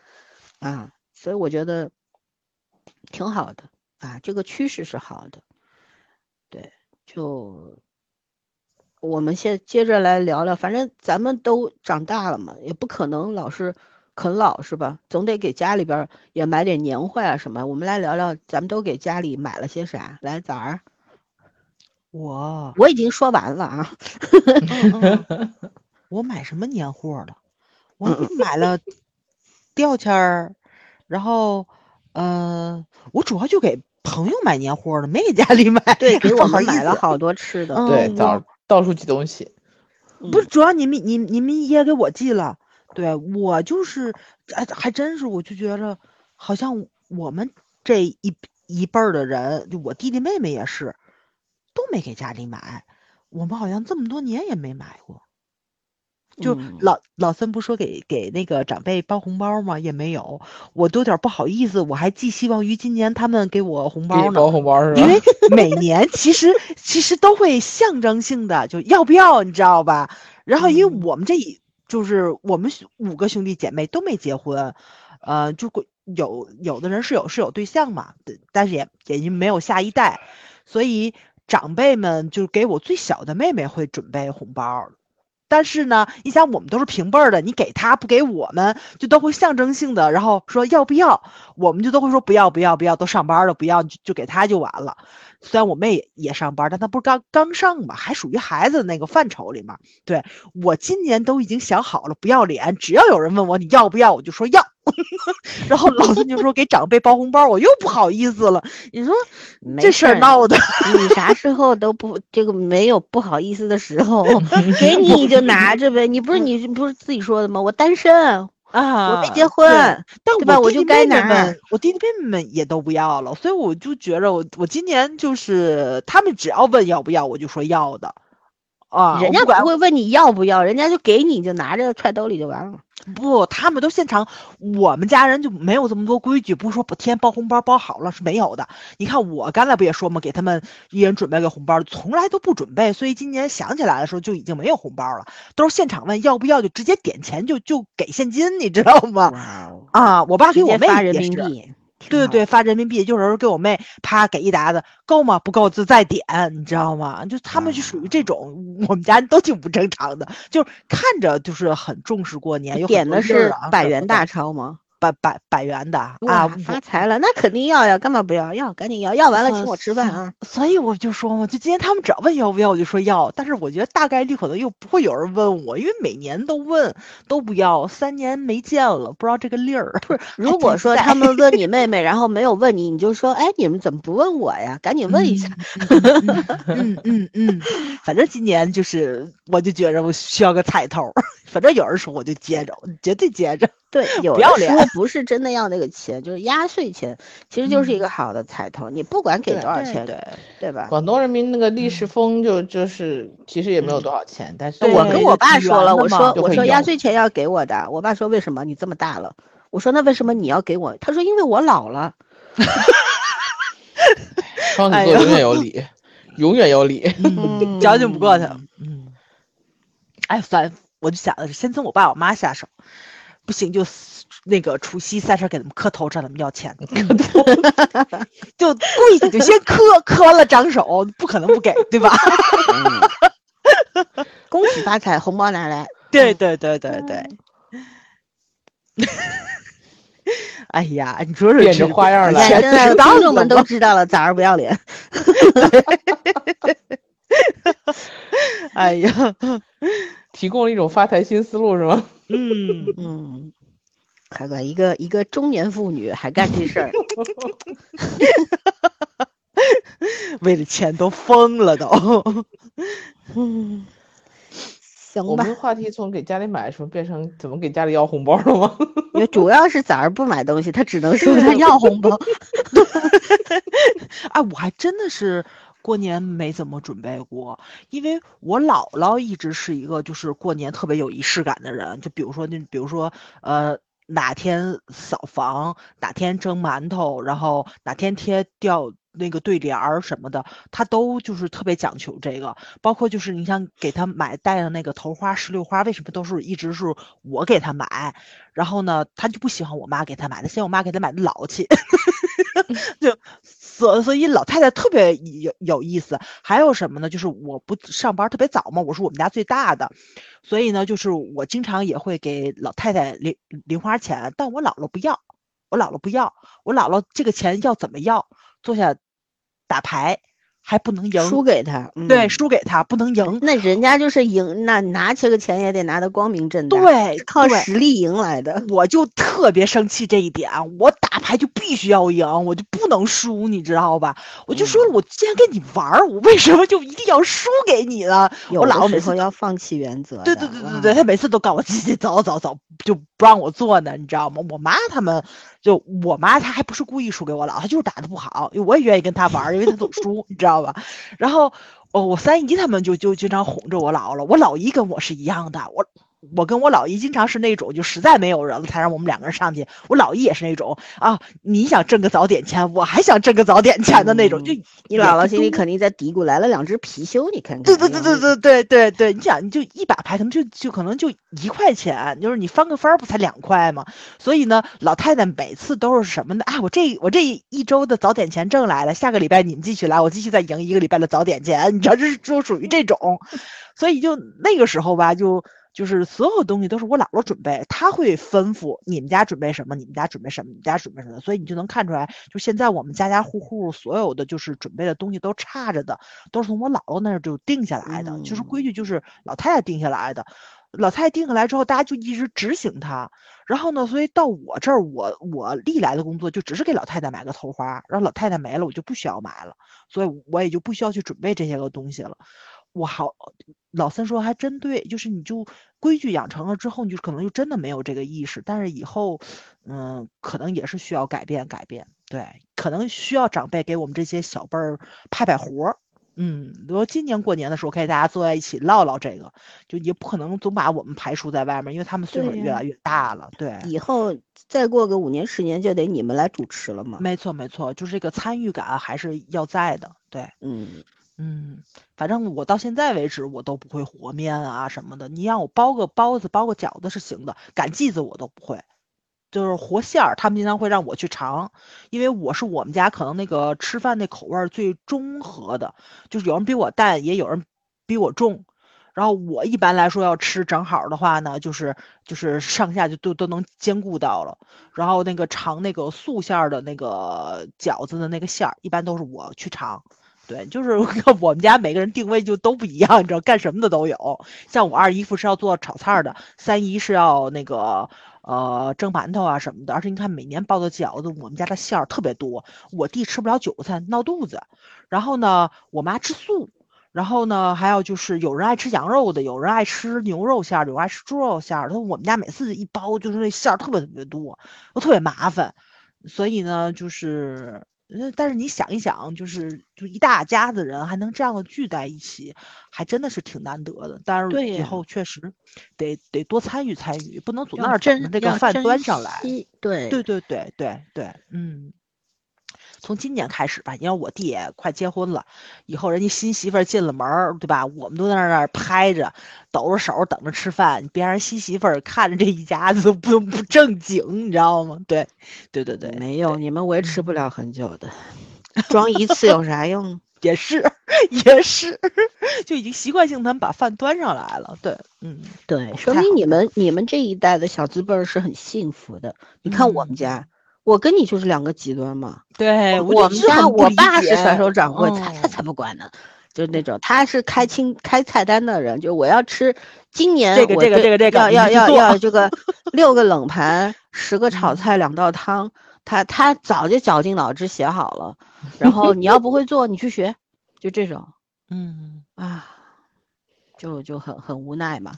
A: 啊，所以我觉得挺好的啊，这个趋势是好的。对，就我们先接着来聊聊，反正咱们都长大了嘛，也不可能老是啃老是吧？总得给家里边儿也买点年货啊什么。我们来聊聊，咱们都给家里买了些啥？来，崽儿，
C: 我
A: 我已经说完了啊。
C: 嗯嗯 (laughs) 我买什么年货了？我买了吊签儿，然后呃，我主要就给朋友买年货了，没给家里买。
A: 对，(laughs) 给我们买了好多吃的。
C: 嗯
B: 对，
C: 我
B: 到到处寄东西。
C: 不是，主要你们你你们也给我寄了，对我就是，哎，还真是，我就觉着好像我们这一一辈儿的人，就我弟弟妹妹也是，都没给家里买，我们好像这么多年也没买过。就
A: 嗯
C: 老老三不说给给那个长辈包红包吗？也没有，我都有点不好意思，我还寄希望于今年他们给我红包呢。
B: 包红包是吧？
C: 因为 (laughs) 每年其实其实都会象征性的就要不要，你知道吧？然后因为
A: 嗯
C: 我们这一就是我们五个兄弟姐妹都没结婚，呃，就过有有的人是有是有对象嘛，但是也也因为没有下一代，所以长辈们就给我最小的妹妹会准备红包。但是呢，你想我们都是平辈儿的，你给他不给我们，就都会象征性的，然后说要不要，我们就都会说不要不要不要，都上班了不要，就就给他就完了。虽然我妹也也上班，但她不是刚刚上嘛，还属于孩子那个范畴里嘛。对我今年都已经想好了，不要脸，只要有人问我你要不要，我就说要。(laughs) 然后老孙就说给长辈包红包，我又不好意思了。你说这事儿闹的，
A: 你啥时候都不这个没有不好意思的时候，(laughs) 给你你就拿着呗。你不是你不是自己说的吗？我单身，
C: 啊，
A: 我没结婚，
C: 但
A: 对吧我就该拿
C: 我弟弟妹妹们也都不要了，所以我就觉着我我今年就是他们只要问要不要，我就说要的。啊，
A: 人家
C: 不
A: 会问你要不要，人家就给你就拿着揣兜里就完了。
C: 不，他们都现场。我们家人就没有这么多规矩，不是说天包红包包好了是没有的。你看我刚才不也说吗？给他们一人准备个红包，从来都不准备，所以今年想起来的时候就已经没有红包了，都是现场问要不要，就直接点钱就就给现金，你知道吗？啊，我爸给我妹
A: 发人
C: 也是
A: 民币。挺好
C: 对对，发人民币，就是给我妹啪给一沓子，够吗？不够就再点，你知道吗？就他们就属于这种，我们家人都挺不正常的，就是看着就是很重视过年，有
A: 点的是百元大钞吗？
C: 百百百元的啊，
A: 发财了，那肯定要呀，干嘛不要？要，赶紧要，要完了请
C: 呃
A: 我吃饭啊！
C: 所以我就说嘛，就今天他们只要问要不要，我就说要。但是我觉得大概率可能又不会有人问我，因为每年都问都不要，三年没见了，不知道这个理儿。不是，
A: 如果说他们问你 (laughs) 妹妹，然后没有问你，你就说，哎，你们怎么不问我呀？赶紧问一下。
C: 嗯嗯嗯，反正今年就是，我就觉着我需要个彩头，反正有人说我就接着，我绝对接着。
A: 对，有
C: 不要
A: 的时候
C: 脸
A: 不是真的要那个钱，就是压岁钱，其实就是一
C: 嗯
A: 个好的彩头。你不管给多少钱，
C: 对对
A: 对吧？
B: 广东人民那个历史风就就是其实也没有多少钱，但是
A: 我跟我爸说了，我说我说压岁钱要给我的，我爸说为什么你这么大了？我说那为什么你要给我？他说因为我老了。(laughs)
B: 双子座永远有理，永远有理。
C: 嗯，(laughs) 矫情不过他。嗯，哎，算了，我就想的是先从我爸我妈下手，不行就那个除夕三十给他们磕头，让他们要钱，就跪下就先磕，磕完了长手，不可能不给，对吧？
A: 嗯 (laughs) 恭喜发财，红包拿来。
C: 对对对对对。哎呀，你说
B: 变着花样来，
A: 现在听众们都知道了，咋儿不要脸。(laughs)
C: 哎呀，
B: 提供了一种发财新思路是吗？
C: 嗯
A: 嗯，快快，一个一个中年妇女还干这事儿，(laughs)
C: 为了钱都疯了都。
A: 嗯，(laughs) 行吧。
B: 我们话题从给家里买什么变成怎么给家里要红包了吗？(laughs)
A: 因为主要是崽儿不买东西，他只能说他要红包。
C: 哎，我还真的是。过年没怎么准备过，因为我姥姥一直是一个就是过年特别有仪式感的人。就比如说那，比如说呃哪天扫房，哪天蒸馒头，然后哪天贴吊那个对联儿什么的，他都就是特别讲求这个。包括就是你想给他买带的那个头花、石榴花，为什么都是一直是我给他买？然后呢，他就不喜欢我妈给他买的，嫌我妈给他买的老气。(laughs) (laughs) 就。所所以老太太特别有有意思，还有什么呢？就是我不上班特别早嘛，我是我们家最大的，所以呢，就是我经常也会给老太太零零花钱，但我姥姥不要，我姥姥不要，我姥姥这个钱要怎么要？坐下打牌。还不能赢，
A: 输给他，
C: 对，输给他不能赢，
A: 那人家就是赢，那拿这个钱也得拿得光明正大，
C: 对，
A: 靠实力赢来的。
C: 我就特别生气这一点，我打牌就必须要赢，我就不能输，你知道吧？我就说了，我既然跟你玩，我为什么就一定要输给你呢？我姥姥每次
A: 要放弃原则，
C: 对对对对对，他每次都告我自己走走走，就不让我做呢，你知道吗？我妈他们。就我妈，她还不是故意输给我姥，她就是打的不好，因为我也愿意跟她玩，因为她总输，(laughs) 你知道吧？然后，哦，我三姨他们就就经常哄着我姥姥，我老姨跟我是一样的，我。我跟我老姨经常是那种，就实在没有人了才让我们两个人上去。我老姨也是那种啊，你想挣个早点钱，我还想挣个早点钱的那种。就
A: 你姥姥心里肯定在嘀咕：来了两只貔貅，你看看。
C: 对对对对对对对对，你想，你就一把牌，可能就就可能就一块钱，就是你翻个番儿不才两块吗？所以呢，老太太每次都是什么呢？啊，我这我这一周的早点钱挣来了，下个礼拜你们继续来，我继续再赢一个礼拜的早点钱。你知道，这是就属于这种，所以就那个时候吧，就。就是所有东西都是我姥姥准备，她会吩咐你们家准备什么，你们家准备什么，你们家准备什么，所以你就能看出来，就现在我们家家户户所有的就是准备的东西都差着的，都是从我姥姥那儿就定下来的，就是规矩就是老太太定下来的，老太太定下来之后，大家就一直执行它，然后呢，所以到我这儿，我我历来的工作就只是给老太太买个头花，然后老太太没了，我就不需要买了，所以我也就不需要去准备这些个东西了。我好，老三说还真对，就是你就规矩养成了之后，你就可能就真的没有这个意识。但是以后，嗯，可能也是需要改变改变。对，可能需要长辈给我们这些小辈儿派派活儿。嗯，比如今年过年的时候，可以大家坐在一起唠唠这个，就也不可能总把我们排除在外面，因为他们岁数越来越大了。对，
A: 以后再过个五年十年，就得你们来主持了嘛。
C: 没错没错，就是这个参与感还是要在的。对，
A: 嗯。
C: 嗯，反正我到现在为止，我都不会和面啊什么的。你让我包个包子、包个饺子是行的，擀剂子我都不会。就是和馅儿，他们经常会让我去尝，因为我是我们家可能那个吃饭那口味最中和的，就是有人比我淡，也有人比我重。然后我一般来说要吃正好的话呢，就是就是上下就都都能兼顾到了。然后那个尝那个素馅儿的那个饺子的那个馅儿，一般都是我去尝。对，就是我们家每个人定位就都不一样，你知道，干什么的都有。像我二姨夫是要做炒菜的，三姨是要那个呃蒸馒头啊什么的。而且你看，每年包的饺子，我们家的馅儿特别多。我弟吃不了韭菜，闹肚子。然后呢，我妈吃素。然后呢，还有就是有人爱吃羊肉的，有人爱吃牛肉馅儿，有人爱吃猪肉馅儿。他我们家每次一包就是那馅儿特别特别多，都特别麻烦。所以呢，就是。但是你想一想，就是就一大家子人还能这样的聚在一起，还真的是挺难得的。但是以后确实得得多参与参与，不能总那儿等着这个饭端上来。
A: 对
C: 对对对对对，嗯。从今年开始吧，因为我弟也快结婚了，以后人家新媳妇进了门儿，对吧？我们都在那儿拍着，抖着手等着吃饭，别让新媳妇看着这一家子都 (laughs) 不不正经，你知道吗？对，对对对，
A: 没有，你们维持不了很久的，(laughs) 装一次有啥用？(laughs)
C: 也是，也是，就已经习惯性他们把饭端上来了。对，嗯，
A: 对，说明你们你们这一代的小资辈儿是很幸福的。你看我们家。我跟你就是两个极端嘛。
C: 对，
A: 我们家我爸是甩手掌柜，
C: 嗯
A: 他他才不管呢。就是那种，他是开清开菜单的人，就我要吃，今年
C: 这个这个
A: 这
C: 这个这个
A: 要要要要这个 (laughs) 六个冷盘，十个炒
C: 嗯
A: 菜，两道汤，他他早就绞尽脑汁写好了。然后你要不会做，你去学，就这种 (laughs)
C: 嗯
A: 啊，就就很很无奈嘛。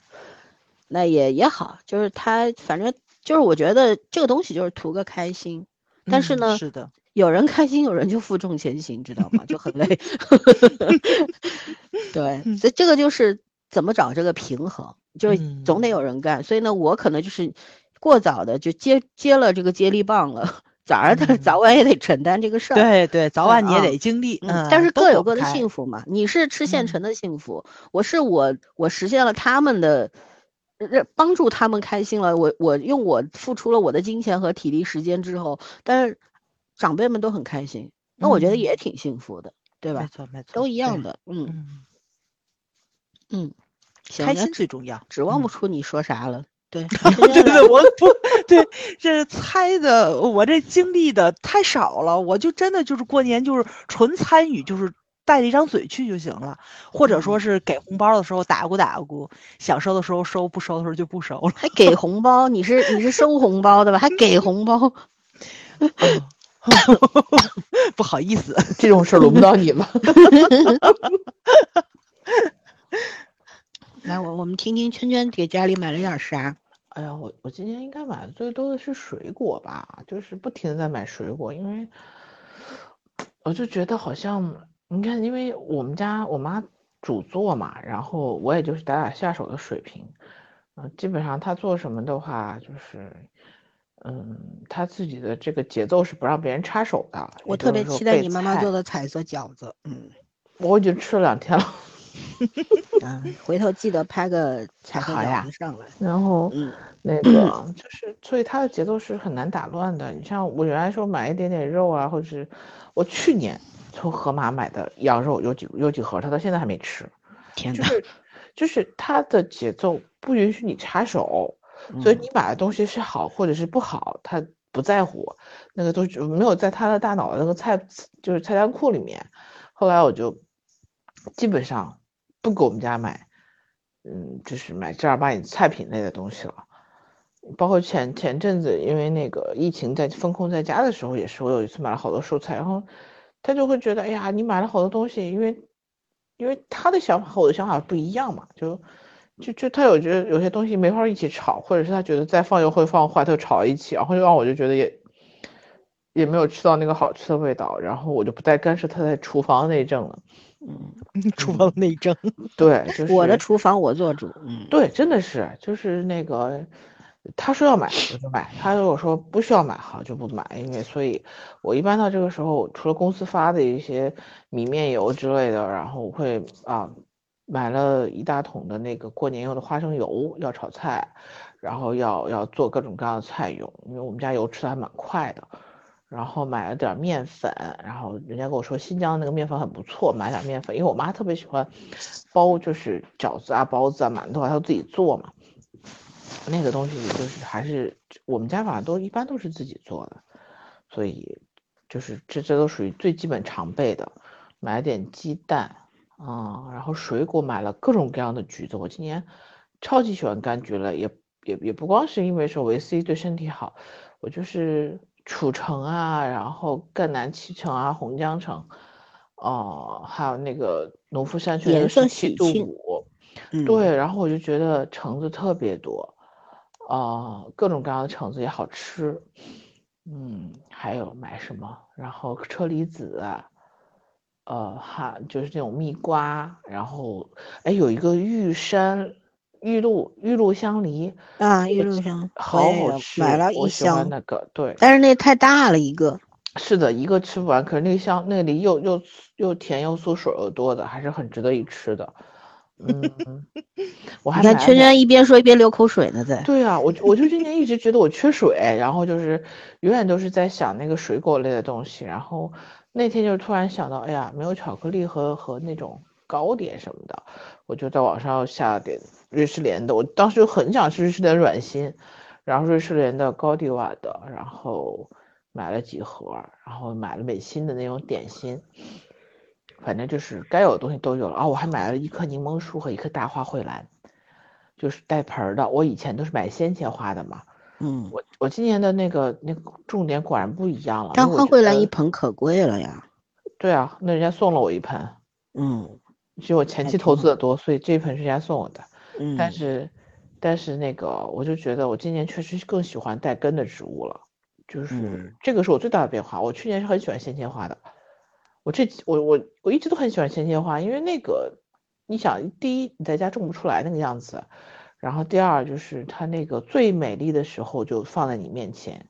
A: 那也也好，就是他反正就是我觉得这个东西就是图个开心，但是
C: 嗯
A: 呢
C: 是的，
A: 有人开心，有人就负重前行，知道吗？就很累。(laughs) (laughs) 对，所以这个就是怎么找这个平衡，就是总得有人干。所以呢，我可能就是过早的就接接了这个接力棒了，早上的
C: 嗯
A: 早晚也得承担这个事儿。
C: 对对，早晚你也
A: 啊
C: 得经历，
A: 嗯，但是各有各的幸福嘛。你是吃现
C: 嗯
A: 成的幸福，我是我我实现了他们的，让帮助他们开心了。我我用我付出了我的金钱和体力时间之后，但是长辈们都很开心，那我觉得
C: 嗯
A: 也挺幸福的，对吧？
C: 没错没错，
A: 都一样，的，嗯
C: 嗯，
A: 嗯，
C: 开心最重要。
A: 指望不
C: 嗯
A: 出你说啥了，对，(laughs)
C: 对对，我不对，这猜的我这经历的太少了，我就真的就是过年就是纯参与，就是带着一张嘴去就行了，或者说
A: 嗯
C: 是给红包的时候打鼓打鼓，想收的时候收，不收的时候就不收了。
A: 还给红包，你是你是收红包的吧？还给红包，(laughs)
C: 不好意思，(laughs)
B: 这种事儿轮不到你了。(laughs)
A: 来，我我们听听圈圈给家里买了点啥？
B: 哎呀，我我今年应该买的最多的是水果吧，就是不停的在买水果，因为我就觉得好像你看，因为我们家我妈主做嘛，然后我也就是打打下手的水平，嗯、基本上她做什么的话，就是嗯，她自己的这个节奏是不让别人插手的。
A: 我特别期待你妈妈做的彩色饺子，嗯。(laughs)
B: 我已经吃了两天了，(laughs)
A: 嗯，回头记得拍个彩色
B: 好呀
A: 饺子上来。
B: 然后。
A: 嗯
B: 那个 (clears throat) 就是，所以它的节奏是很难打乱的。你像我原来说买一点点肉啊，或者是我去年从盒马买的羊肉有几有几盒，他到现在还没吃。
A: 天哪，
B: 就是就是他的节奏不允许你插手，所以你买的东西是好或者是不好，他不在乎，那个都是没有在他的大脑的那个菜就是菜单库里面。后来我就基本上不给我们家买，嗯，就是买正儿八经菜品类的东西了。包括前前阵子，因为那个疫情在封控在家的时候，也是我有一次买了好多蔬菜，然后他就会觉得，哎呀，你买了好多东西，因为因为他的想法和我的想法不一样嘛，就就就他有觉得有些东西没法一起炒，或者是他觉得再放又会放坏，他就炒一起，然后就让我就觉得也也没有吃到那个好吃的味道，然后我就不再干涉他在厨房内政了。
A: 嗯，(laughs)
C: 厨房内政，
B: 对，就是
A: 我的厨房我做主。嗯，
B: 对，真的是就是那个，他说要买我就买，他如果说不需要买好就不买，因为所以，我一般到这个时候，除了公司发的一些米面油之类的，然后我会啊买了一大桶的那个过年用的花生油，要炒菜，然后要要做各种各样的菜用，因为我们家油吃的还蛮快的。然后买了点面粉，然后人家跟我说新疆那个面粉很不错，买点面粉，因为我妈特别喜欢包，就是饺子啊、包子啊、馒头啊，她都自己做嘛。那个东西就是还是我们家反正都一般都是自己做的，所以就是这这都属于最基本常备的。买点鸡蛋啊、然后水果买了各种各样的橘子，我今年超级喜欢柑橘了，也也也不光是因为说维 C 对身体好，我就是。褚橙啊，然后赣南脐橙啊，红江橙，哦、还有那个农夫山泉
A: 颜色
B: 七度
A: 喜庆
B: 五，
A: 嗯，
B: 对，然后我就觉得橙子特别多，啊、各种各样的橙子也好吃，嗯，还有买什么，然后车厘子啊，呃，哈就是那种蜜瓜，然后哎有一个玉山玉露玉露香梨，
A: 啊，玉露香
B: 好好吃，
A: 买了一箱，
B: 那个，对，
A: 但是那太大了一个。
B: 是的，一个吃不完，可是那个香那里又又又甜又酥水又多的，还是很值得一吃的。嗯，(laughs) 我还
A: 你看圈圈一边说一边流口水呢，在。
B: 对啊，我就我就今年一直觉得我缺水，然后就是永远都是在想那个水果类的东西，然后那天就突然想到，哎呀，没有巧克力和和那种糕点什么的，我就在网上下了点瑞士莲的，我当时就很想吃瑞士莲软心，然后瑞士莲的高地瓦的，然后买了几盒，然后买了美心的那种点心，反正就是该有的东西都有了啊。我还买了一棵柠檬树和一棵大花蕙兰，就是带盆儿的。我以前都是买鲜切花的嘛，
A: 嗯，
B: 我我今年的那个那个重点果然不一样了。
A: 大花蕙兰一
B: 盆，
A: 可贵了呀。
B: 对啊，那人家送了我一盆，
A: 嗯
B: 其实我前期投资的多，所以这一盆是人家送我的。
A: 嗯，
B: 但是，但是那个，我就觉得我今年确实更喜欢带根的植物了，就是
A: 嗯
B: 这个是我最大的变化。我去年是很喜欢鲜切花的，我这我我我一直都很喜欢鲜切花，因为那个你想，第一你在家种不出来那个样子，然后第二就是它那个最美丽的时候就放在你面前。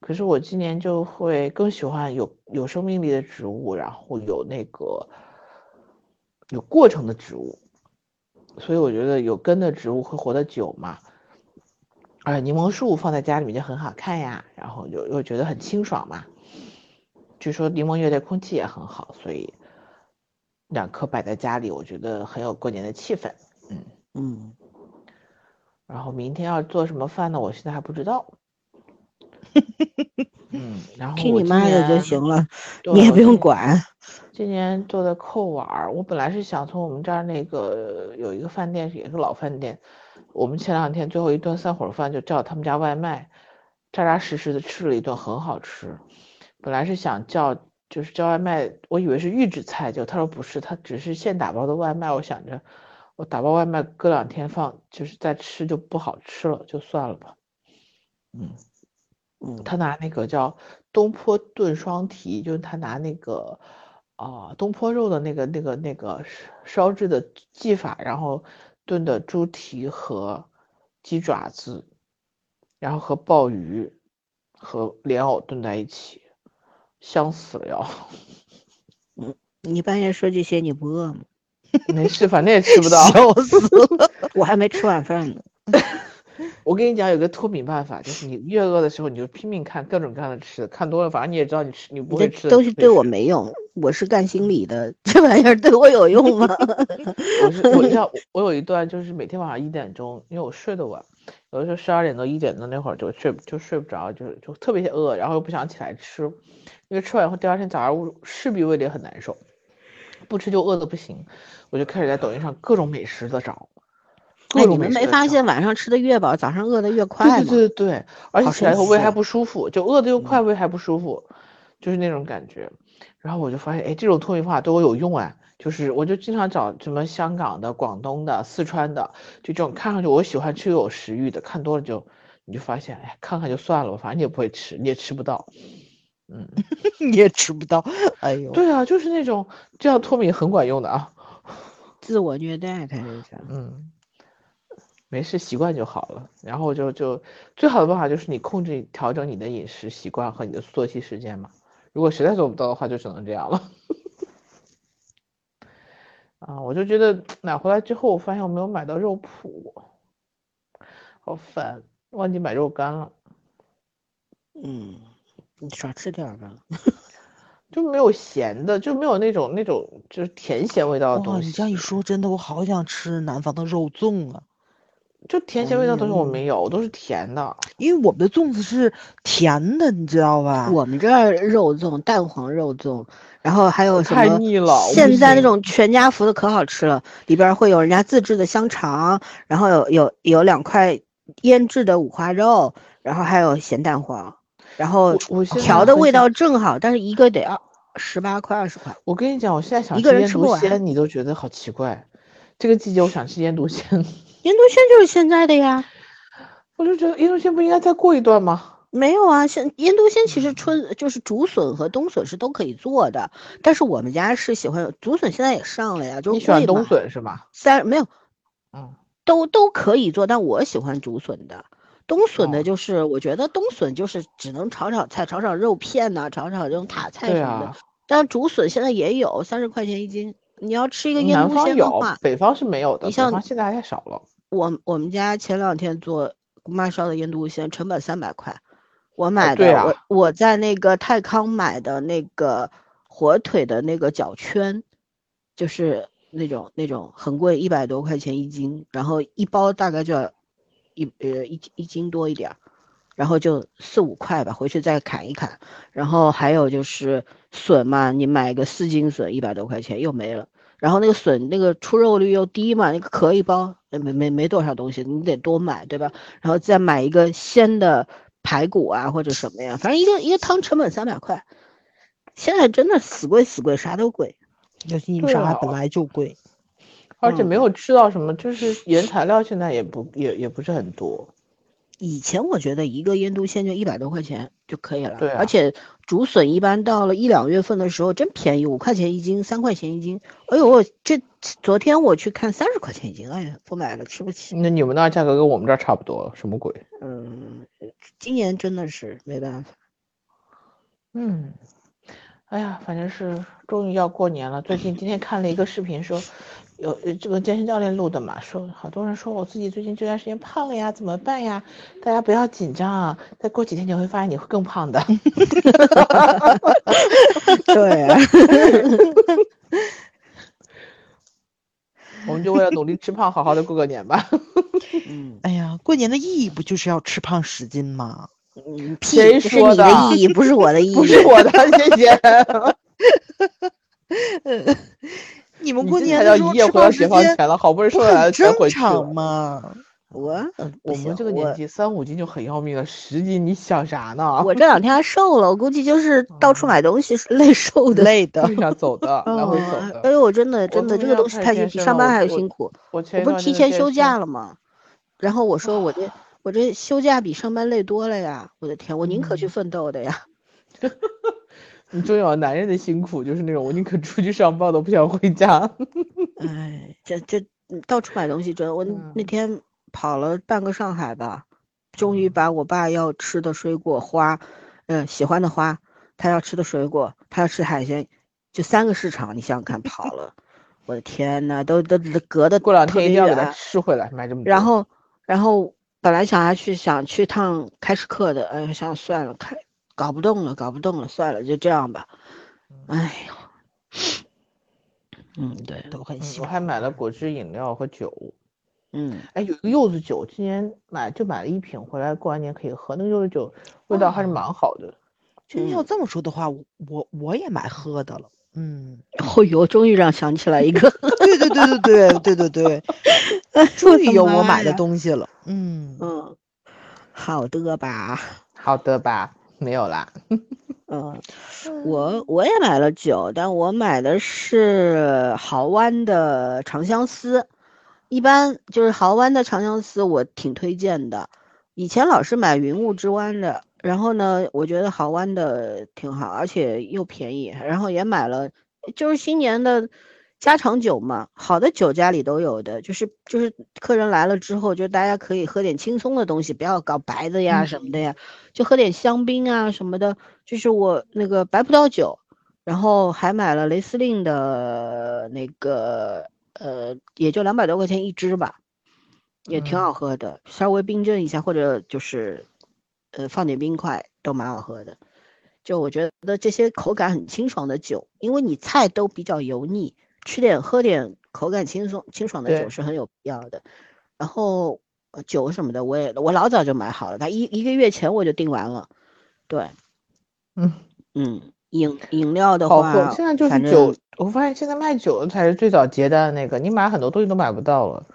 B: 可是我今年就会更喜欢有有生命力的植物，然后有那个有过程的植物。所以我觉得有根的植物会活得久嘛，而且柠檬树放在家里面就很好看呀，然后又又觉得很清爽嘛。据说柠檬叶对空气也很好，所以两颗摆在家里，我觉得很有过年的气氛。嗯，
A: 嗯，
B: 然后明天要做什么饭呢？我现在还不知道。(laughs) 嗯，然后
A: 听你妈的就行了，你也不用管。
B: 今年做的扣碗儿，我本来是想从我们这儿那个有一个饭店，也是老饭店，我们前两天最后一顿散伙饭就叫他们家外卖，扎扎实实的吃了一顿，很好吃。本来是想叫就是叫外卖，我以为是预制菜，就他说不是，他只是现打包的外卖。我想着我打包外卖隔两天放，就是再吃就不好吃了，就算了吧。嗯。
A: 嗯
B: 他拿那个叫东坡炖双蹄，就是他拿那个啊、东坡肉的那个那个那个烧制的技法，然后炖的猪蹄和鸡爪子，然后和鲍鱼和莲藕炖在一起，香死了要。
A: 你半夜说这些，你不饿吗？
B: 没事，反正也吃不到。(laughs)
C: 笑死了。(laughs)
A: 我还没吃晚饭呢。
B: 我跟你讲，有个脱敏办法，就是你越饿的时候，你就拼命看各种各样的吃的，看多了，反正你也知道你吃你不会吃
A: 东西对我没用，我是干心理的，这玩意儿对我有用吗？(laughs)
B: 我是我要我有一段就是每天晚上一点钟，因为我睡得晚，有的时候十二点多一点钟那会儿就睡就睡不着，就就特别饿，然后又不想起来吃，因为吃完以后第二天早上我势必胃里很难受，不吃就饿得不行，我就开始在抖音上各种美食的找，各
A: 哎，
B: 种
A: 你们没发现晚上吃的越饱，早上饿的越快
B: 对
A: 吗？
B: 对对对对，而且
A: 好
B: 起来以后胃还不舒服，就饿的又快，胃还不舒服，就是那种感觉。然后我就发现，哎，这种脱敏方法对我有用啊，就是我就经常找什么香港的、广东的、四川的，就这种看上去我喜欢吃又有食欲的，看多了就你就发现，哎，看看就算了吧，反正你也不会吃，你也吃不到。嗯，(laughs)
C: 你也吃不到，哎呦，
B: 对啊，就是那种这样脱敏很管用的啊。(laughs)
A: 自我虐待，他就是。
B: 嗯，没事，习惯就好了。然后就就最好的办法就是你控制调整你的饮食习惯和你的作息时间嘛。如果实在做不到的话，就只能这样了。(laughs) 啊，我就觉得买回来之后，我发现我没有买到肉脯，好烦，忘记买肉干了，
A: 嗯，你少吃点儿吧。(laughs)
B: 就没有咸的，就没有那种那种就是甜咸味道的，东西。
C: 你这样一说，真的我好想吃南方的肉粽啊！
B: 就甜咸味道的东西我
C: 嗯
B: 没有，我都是甜的。
C: 因为我们的粽子是甜的，你知道吧？
A: 我们这儿肉粽，蛋黄肉粽，然后还有什
B: 太
A: 么？
B: 腻了
A: 现在那种全家福的可好吃了，里边儿会有人家自制的香肠，然后有有有两块腌制的五花肉，然后还有咸蛋黄，然后
B: 我
A: 调的味道正好，但是一个得二十八块二十块。
B: 我跟你讲，我现在想
A: 一个
B: 吃腌
A: 人吃不完
B: 笃鲜，你都觉得好奇怪。这个季节我想吃腌笃鲜，
A: 腌笃鲜就是现在的呀。
B: 我就觉得腌笃鲜不应该再过一段吗？
A: 没有啊，现腌笃鲜其
B: 嗯
A: 实春就是竹笋和冬笋是都可以做的，但是我们家是喜欢竹笋，现在也上了呀，就是
B: 你喜欢冬，笋是吗？
A: 三没有
B: 嗯，
A: 都都可以做，但我喜欢竹笋的。冬笋
B: 哦
A: 的就是，我觉得冬笋就是只能炒炒菜、炒炒肉片呐、炒炒这种塔菜什么的。
B: 啊，
A: 但竹笋现在也有三十块钱一斤，你要吃一个腌笃
B: 南方有
A: 鲜的话，，
B: 北方是没有的，
A: 你像
B: 现在还太少了。
A: 我我们家前两天做姑妈烧的腌笃鲜，成本三百块，我买的，我我在那个泰康买的那个火腿的那个脚圈，就是那种那种很贵，一百多块钱一斤，然后一包大概就要一呃一一斤多一点儿，然后就四五块吧，回去再砍一砍。然后还有就是笋嘛，你买个四斤笋一百多块钱又没了。然后那个笋那个出肉率又低嘛，那个壳一包没没没多少东西，你得多买对吧？然后再买一个鲜的排骨啊或者什么呀，反正一个一个汤成本三百块。现在真的死贵死贵，啥都贵。
C: 尤其
B: 对啊
C: 啥本来就贵。
B: 而且没有吃到什么，就是原材料现在也不也也不是很多。
A: 以前我觉得一个腌笃鲜就一百多块钱就可以了，
B: 对啊
A: 而且竹笋一般到了一两月份的时候真便宜，五块钱一斤，三块钱一斤。哎呦，我这昨天我去看三十块钱一斤，哎呀，不买了，吃不起。
B: 那你们那价格跟我们这儿差不多，什么鬼？
A: 嗯，今年真的是没办法。
B: 嗯，哎呀，反正是终于要过年了。最近今天看了一个视频说，有呃这个健身教练录的嘛，说好多人说我自己最近这段时间胖了呀，怎么办呀？大家不要紧张啊，再过几天你会发现你会更胖的。(laughs)
A: 对啊，
B: 我们就为了努力吃胖，好好的过个年吧。(laughs)
A: 嗯
C: 哎呀，过年的意义不就是要吃胖十斤吗？
A: 嗯，屁，
B: 谁
A: 这是你
B: 说的
A: 意义，不是我的意义。
B: 不是我的，谢谢。(laughs)
C: 你们
B: 你
C: 过年
B: 这才叫
C: 的时候吃
B: 一夜回到解放前了，好不容易
C: 不
B: 瘦下来
C: 很正
B: 才回去
C: 常
B: 了。
C: 吗？
A: 我
B: 我们这个年纪三五斤就很要命了，十斤你想啥呢？
A: 我这两天还瘦了，我估计就是 (laughs) 到处
B: 嗯
A: 买东西是累瘦的。
C: 累的
B: 路。上走的，(laughs) 来回走
A: 的，哎。呦，我真的真的这个东西太上班还要辛苦。
B: 我
A: 不是提前休假了吗？然后我说我这我这休假比上班累多了呀！我的天，我宁可去
B: 嗯
A: 奋斗的呀。(laughs)
B: 你终于男人的辛苦，就是那种我宁可出去上班都不想回家。(laughs)
A: 哎，这这嗯到处买东西真的，我那天跑了半个上海吧，终于
B: 嗯
A: 把我爸要吃的水果花，嗯，喜欢的花，他要吃的水果，他要吃海鲜，就三个市场，你想想看，跑了，(laughs) 我的天呐，都都都隔的
B: 过两天一定要给他吃回来，买这么多。
A: 然后，然后本来想还去想去趟开市客的，哎，想算了，开搞不动了，搞不动了，算了，就这样吧。哎呦，嗯，对，
C: 都很
B: 嗯
C: 喜欢。
B: 我还买了果汁饮料和酒。
A: 嗯，
B: 哎，有一个柚子酒，今年买就买了一瓶回来，过完年可以喝。那个柚子酒味道还是蛮好的。
C: 真要这么说的话，我我我也买喝的了。嗯，
A: 哦呦，终于让想起来一个，
C: 对对对对对对对对，
A: 哎 (laughs)
C: 终于有我买的东西了。嗯，
A: 嗯，好的吧，
B: 好的吧？没有啦。(laughs)
A: 嗯，我我也买了酒，但我买的是豪湾的长相思。一般就是豪湾的长相思，我挺推荐的。以前老是买云雾之湾的，然后呢，我觉得豪湾的挺好，而且又便宜。然后也买了，就是新年的家常酒嘛，好的酒家里都有的，就是就是客人来了之后，就大家可以喝点轻松的东西，不要搞白的呀什么的呀，就喝点香槟啊什么的。就是我那个白葡萄酒，然后还买了雷司令的那个，呃，也就两百多块钱一支吧，也挺好喝的，稍微冰镇一下或者就是，呃，放点冰块都蛮好喝的。就我觉得这些口感很清爽的酒，因为你菜都比较油腻，吃点喝点口感轻松清爽的酒是很有必要的。然后呃酒什么的，我也我老早就买好了，他一一个月前我就订完了。对，
B: 嗯，
A: 嗯，饮饮料的话，
B: 喝。现在就
A: 反正
B: 是酒，我发现现在卖酒的才是最早结单的那个，你买很多东西都买不到了。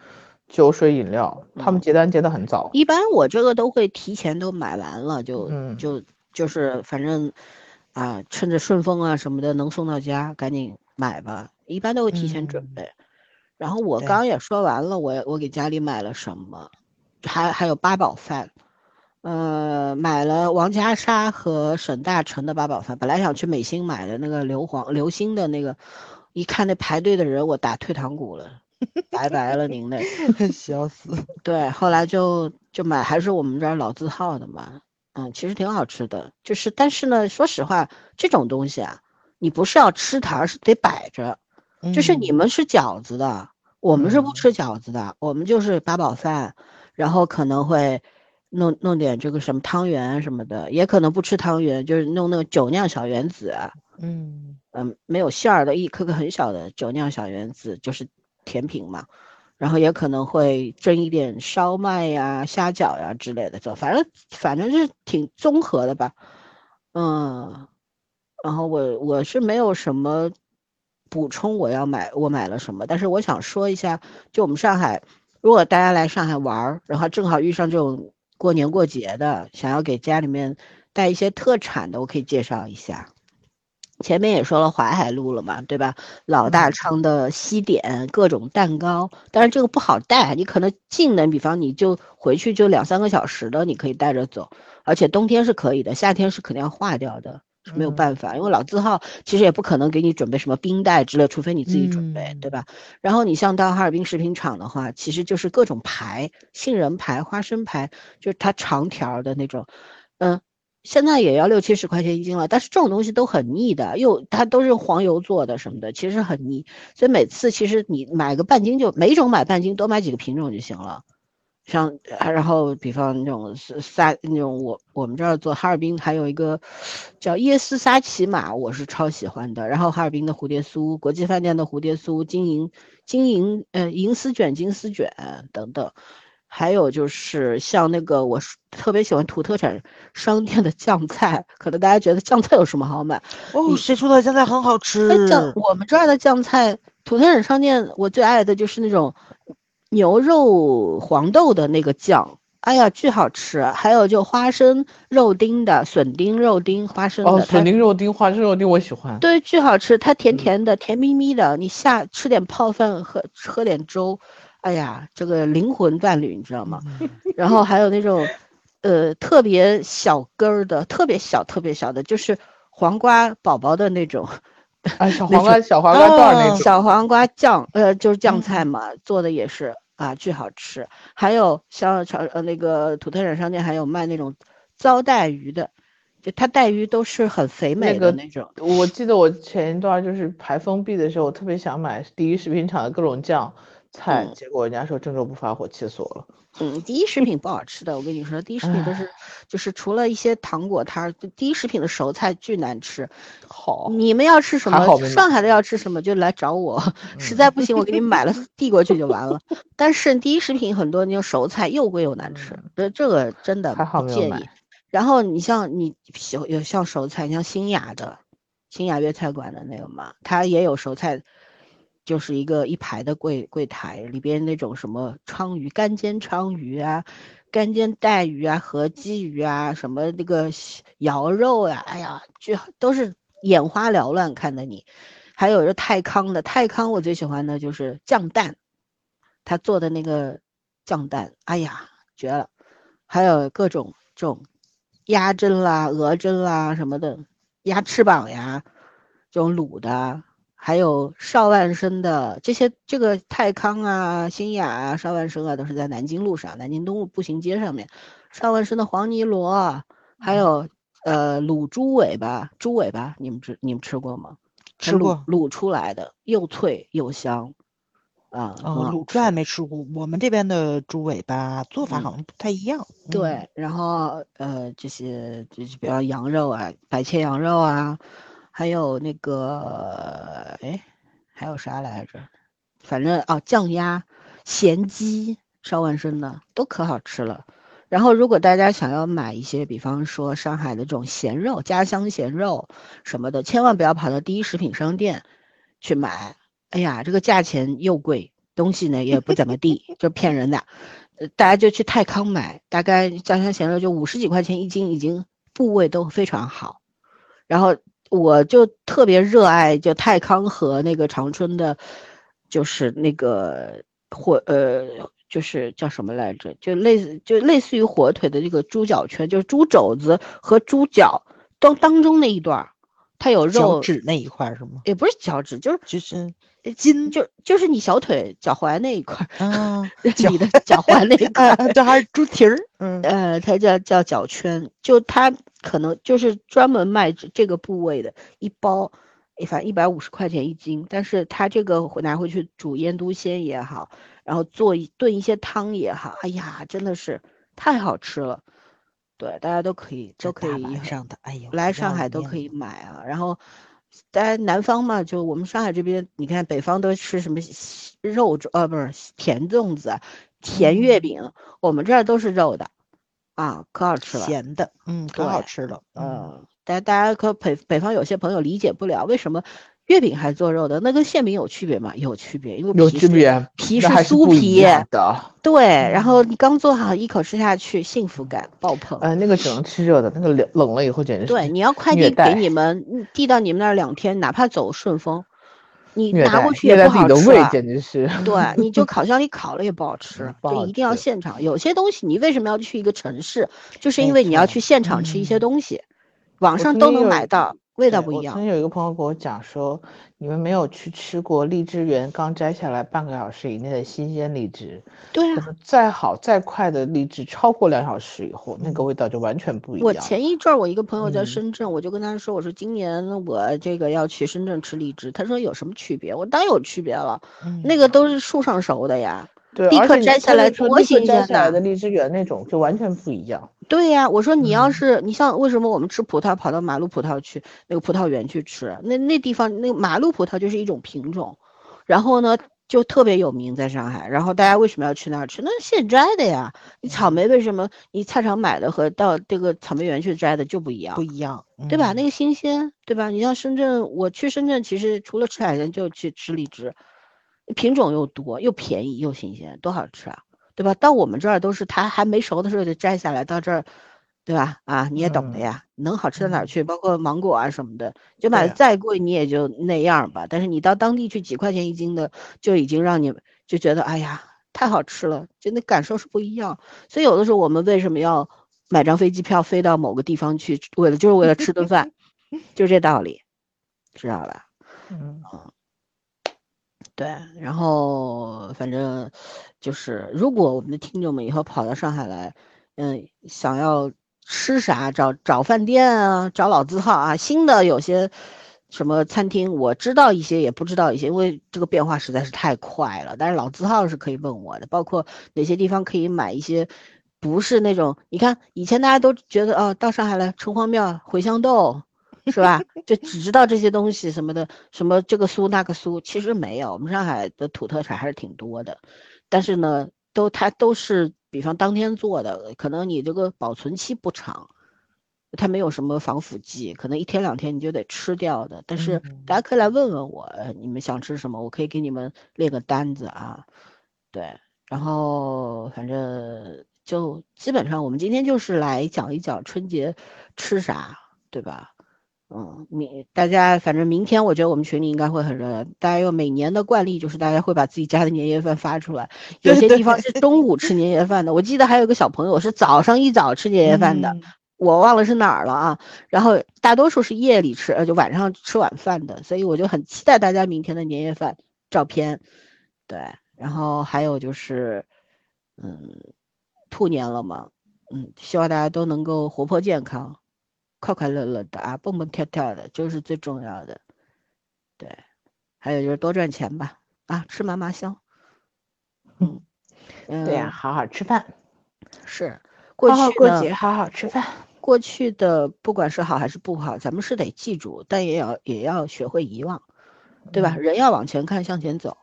B: 酒水饮料，他们
A: 嗯
B: 结单结的很早。
A: 一般我这个都会提前都买完了，就
B: 嗯
A: 就就是反正啊，趁着顺丰啊什么的能送到家，赶紧买吧。一般都会提前准
C: 嗯
A: 备。然后我刚刚也说完了，我我给家里买了什么，还还有八宝饭，呃，买了王家沙和沈大成的八宝饭。本来想去美心买的那个硫磺流心的那个，一看那排队的人，我打退堂鼓了，拜拜了您嘞。(laughs)
C: 笑死。
A: 对，后来就就买还是我们这儿老字号的嘛，嗯，其实挺好吃的，就是但是呢，说实话，这种东西啊，你不是要吃它，而是得摆着。就是你
C: 嗯
A: 们吃饺子的，我们是不
B: 嗯
A: 吃饺子的，我们就是八宝饭，然后可能会弄弄点这个什么汤圆什么的，也可能不吃汤圆，就是弄那个酒酿小圆子啊，
C: 嗯
A: 嗯，没有馅儿的，一颗颗很小的酒酿小圆子，就是甜品嘛。然后也可能会蒸一点烧麦呀、虾饺呀之类的，就反正反正是挺综合的吧。嗯，然后我我是没有什么补充，我要买我买了什么，但是我想说一下，就我们上海，如果大家来上海玩儿，然后正好遇上这种过年过节的，想要给家里面带一些特产的，我可以介绍一下。前面也说了淮海路了嘛，对吧？老大昌的西点各种蛋糕，但是这个不好带，你可能近的，比方你就回去就两三个小时的，你可以带着走，而且冬天是可以的，夏天是肯定要化掉的，是没有办法，因为老字号其实也不可能给你准备什么冰袋之类，除非你自己准备，对吧？然后你像到哈尔滨食品厂的话，其实就是各种牌，杏仁牌、花生牌，就是它长条的那种，嗯。现在也要六七十块钱一斤了，但是这种东西都很腻的，又它都是黄油做的什么的，其实很腻。所以每次其实你买个半斤就每种买半斤，多买几个品种就行了。像然后比方那种沙那种我我们这儿做哈尔滨还有一个叫椰丝沙琪玛，我是超喜欢的。然后哈尔滨的蝴蝶酥，国际饭店的蝴蝶酥，金银金银呃银丝卷金丝卷等等。还有就是像那个，我特别喜欢土特产商店的酱菜，可能大家觉得酱菜有什么好买？
C: 哦，谁说的酱菜很好吃？
A: 酱我们这儿的酱菜，土特产商店我最爱的就是那种牛肉黄豆的那个酱，哎呀，巨好吃！还有就花生肉丁的笋丁肉丁花生的，
B: 哦，笋丁肉丁花生肉丁我喜欢。
A: 对，巨好吃，它甜甜的，甜蜜蜜的，你下吃点泡饭，喝喝点粥。哎呀，这个灵魂伴侣，你知道吗？然后还有那种，呃，特别小根儿的，特别小、特别小的，就是黄瓜宝宝的那种。
B: 啊，小黄瓜，小黄瓜段那种。
A: 小黄瓜酱，呃，就是酱菜嘛，做的也是啊，巨好吃。还有像长呃那个土特产商店，还有卖那种糟带鱼的，就它带鱼都是很肥美的那种。
B: 我记得我前一段就是排封闭的时候，我特别想买第一食品厂的各种酱。菜，结果人家说郑州不发货，气死我了。
A: 嗯，第一食品不好吃的，我跟你说，第一食品都是就是除了一些糖果摊儿，第一食品的熟菜巨难吃。
B: 好，
A: 你们要吃什么？上海的要吃什么就来找我，实在不行我给你买了 (laughs) 递过去就完了。但是第一食品很多那种熟菜又贵又难吃，这这个真的不建议。然后你像你有有像熟菜，像新雅的，新雅粤菜馆的那个嘛，它也有熟菜。就是一个一排的柜柜台里边那种什么鲳鱼、干煎鲳鱼啊、干煎带鱼啊、和鲫鱼啊，什么那个肴肉呀，哎呀，就都是眼花缭乱，看的你。还有是泰康的，泰康我最喜欢的就是酱蛋，他做的那个酱蛋，哎呀，绝了。还有各种这种鸭胗啦、鹅胗啦什么的，鸭翅膀呀，这种卤的。还有邵万生的这些，这个泰康啊、新雅啊、邵万生啊，都是在南京路上，南京东路步行街上面。邵万生的黄泥螺，还有呃卤猪尾巴，猪尾巴你们吃你们吃过吗？
C: 吃过，
A: 卤出来的又脆又香啊。
C: 卤出来没吃过，我们这边的猪尾巴做法好像不太一样。
A: 对，然后呃这些就是比如羊肉啊，白切羊肉啊。还有那个，哎，还有啥来着？反正啊，酱鸭、咸鸡、烧万生的都可好吃了。然后，如果大家想要买一些，比方说上海的这种咸肉、家乡咸肉什么的，千万不要跑到第一食品商店去买。哎呀，这个价钱又贵，东西呢也不怎么地，就骗人的。呃，大家就去泰康买，大概家乡咸肉就五十几块钱一斤，已经部位都非常好。然后。我就特别热爱，就泰康和那个长春的，就是那个火呃，就是叫什么来着？就类似就类似于火腿的这个猪脚圈，就是猪肘子和猪脚当当中那一段，它有肉
C: 趾那一块是吗？
A: 也不是脚趾，就是
C: 就是
A: 筋，就就是你小腿脚踝那一块啊，你的脚踝那一 (laughs) 块，
C: 这还是猪蹄儿，
A: 嗯呃，它叫叫脚圈，就它。可能就是专门卖这个部位的一包，反正一百五十块钱一斤。但是它这个拿回去煮腌笃鲜也好，然后做一炖一些汤也好，哎呀，真的是太好吃了。对，大家都可以都可以
C: 上的，哎呦，
A: 来上海都可以买啊。然后，在南方嘛，就我们上海这边，你看北方都吃什么肉粽，呃，不是甜粽子、甜月饼，我们这儿都是肉的，啊，可好吃了，
C: 咸的，嗯，可好吃了，
A: 嗯，但大家可北北方有些朋友理解不了，为什么？月饼还做肉的，那跟馅饼有区别吗？有区别，因为
B: 有区别，
A: 皮
B: 是
A: 酥皮
B: 的。
A: 对，然后你刚做好，一口吃下去，幸福感爆棚。
B: 呃，那个只能吃热的，那个冷冷了以后简直是。
A: 对，你要快递给你们，递到你们那儿两天，哪怕走顺丰，你拿过去也不好吃。
B: 简直是。
A: 对，你就 (laughs) 烤箱里烤了也不好吃，就一定要现场。有些东西你为什么要去一个城市？就是因为你要去现场吃一些东西，网上都能买到。味道不一样。
B: 曾经有一个朋友跟我讲说，你们没有去吃过荔枝园刚摘下来半个小时以内的新鲜荔枝。
A: 对啊。
B: 再好再快的荔枝，超过两小时以后，那个味道就完全不一样。
A: 我前一阵儿，我一个朋友在深圳，我就跟他说，我说今年我这个要去深圳吃荔枝，他说有什么区别？我当然有区别了，那个都是树上熟的呀。
B: 对，
A: 立刻摘下来多新鲜
B: 的荔枝园那种就完全不一样。
A: 对呀，我说你要是你像为什么我们吃葡萄跑到马路葡萄去那个葡萄园去吃？那那地方那马路葡萄就是一种品种，然后呢就特别有名在上海。然后大家为什么要去那儿吃？那现摘的呀。你草莓为什么你菜场买的和到这个草莓园去摘的就不一样？
C: 不一样，
A: 对吧？那个新鲜，对吧？你像深圳，我去深圳其实除了吃海鲜就去吃荔枝。品种又多又便宜又新鲜，多好吃啊，对吧？到我们这儿都是它还没熟的时候就摘下来，到这儿，对吧？啊，你也懂的呀，能好吃到哪儿去？包括芒果啊什么的，就买的再贵你也就那样吧。但是你到当地去几块钱一斤的，就已经让你就觉得哎呀太好吃了，就那感受是不一样。所以有的时候我们为什么要买张飞机票飞到某个地方去，为了就是为了吃顿饭，(laughs) 就这道理，知道吧？嗯。对，然后反正就是，如果我们的听众们以后跑到上海来，嗯，想要吃啥，找找饭店啊，找老字号啊，新的有些什么餐厅，我知道一些，也不知道一些，因为这个变化实在是太快了。但是老字号是可以问我的，包括哪些地方可以买一些，不是那种，你看以前大家都觉得哦，到上海来，城隍庙茴香豆。是吧？就只知道这些东西什么的，什么这个酥那个酥，其实没有。我们上海的土特产还是挺多的，但是呢，都它都是比方当天做的，可能你这个保存期不长，它没有什么防腐剂，可能一天两天你就得吃掉的。但是大家可以来问问我，你们想吃什么，我可以给你们列个单子啊。对，然后反正就基本上我们今天就是来讲一讲春节吃啥，对吧？嗯，明大家反正明天我觉得我们群里应该会很热闹。大家有每年的惯例，就是大家会把自己家的年夜饭发出来。有些地方是中午吃年夜饭的，我记得还有个小朋友是早上一早吃年夜饭的，我忘了是哪儿了啊。然后大多数是夜里吃，呃，就晚上吃晚饭的。所以我就很期待大家明天的年夜饭照片。对，然后还有就是，嗯，兔年了嘛，嗯，希望大家都能够活泼健康。快快乐乐的啊，蹦蹦跳跳的，就是最重要的。对，还有就是多赚钱吧，啊，吃嘛嘛香。
B: 嗯，对呀，好好吃饭。
A: 是，过去
B: 过节好好吃饭。
A: 过去的不管是好还是不好，咱们是得记住，但也要也要学会遗忘，对吧？人要往前看，向前走，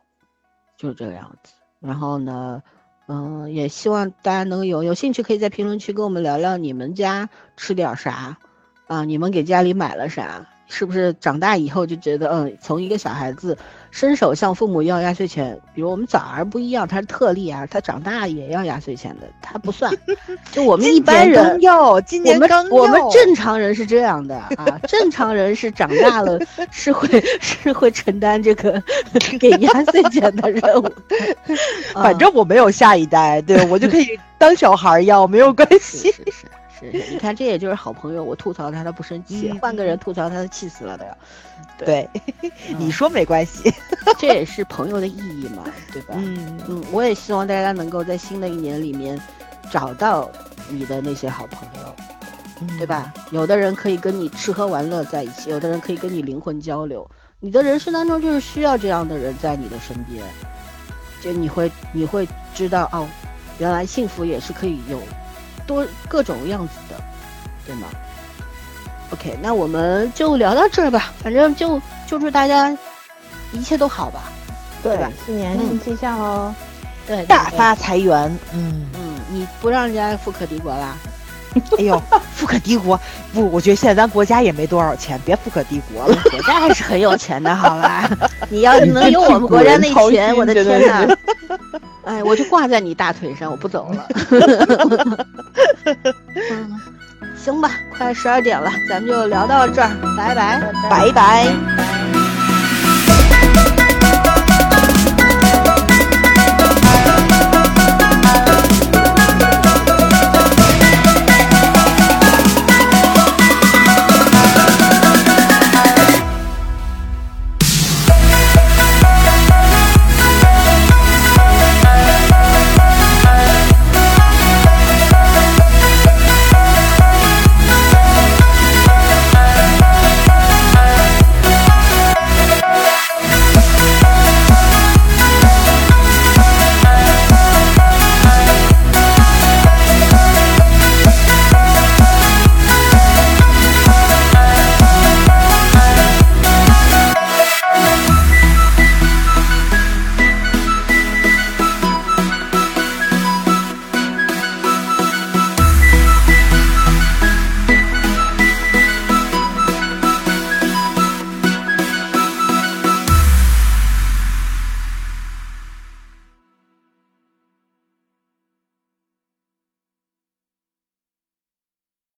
A: 就是这个样子。然后呢？嗯，也希望大家能有有兴趣，可以在评论区跟我们聊聊你们家吃点啥。啊，你们给家里买了啥？是不是长大以后就觉得，嗯，从一个小孩子伸手向父母要压岁钱，比如我们早儿不一样，他是特例啊，他长大也要压岁钱的，他不算。(laughs) 就我们一般人
C: 要，今年刚
A: 要，我们正常人是这样的啊，正常人是长大了 (laughs) 是会是会承担这个 (laughs) 给压岁钱的任务。
C: 反正我没有下一代，对我就可以当小孩要，没有关系。
A: 是，你看，这也就是好朋友。我吐槽他，他不生气；换个人吐槽他，他气死了都要。
C: 对，你说没关系，(laughs)
A: 这也是朋友的意义嘛，对吧？嗯嗯，我也希望大家能够在新的一年里面找到你的那些好朋友，对吧？有的人可以跟你吃喝玩乐在一起，有的人可以跟你灵魂交流。你的人生当中就是需要这样的人在你的身边，就你会你会知道哦，原来幸福也是可以有。多各种样子的，对吗？OK，那我们就聊到这儿吧，反正就就祝大家一切都好吧。
D: 对
A: 吧
D: 新年
A: 嗯
D: 新气象喽。
A: 对，对对
C: 大发财源。嗯，
A: 嗯，你不让人家富可敌国啦？(laughs)
C: 哎呦，富可敌国不，我觉得现在咱国家也没多少钱，别富可敌国了。(laughs)
A: 国家还是很有钱的，好吧？(laughs) 你要
B: 是
A: 能有我们国家那钱，我的天呐！哎，我就挂在你大腿上，我不走了。嗯，行吧，快十二点了，咱们就聊到这儿，拜拜。
C: 拜拜。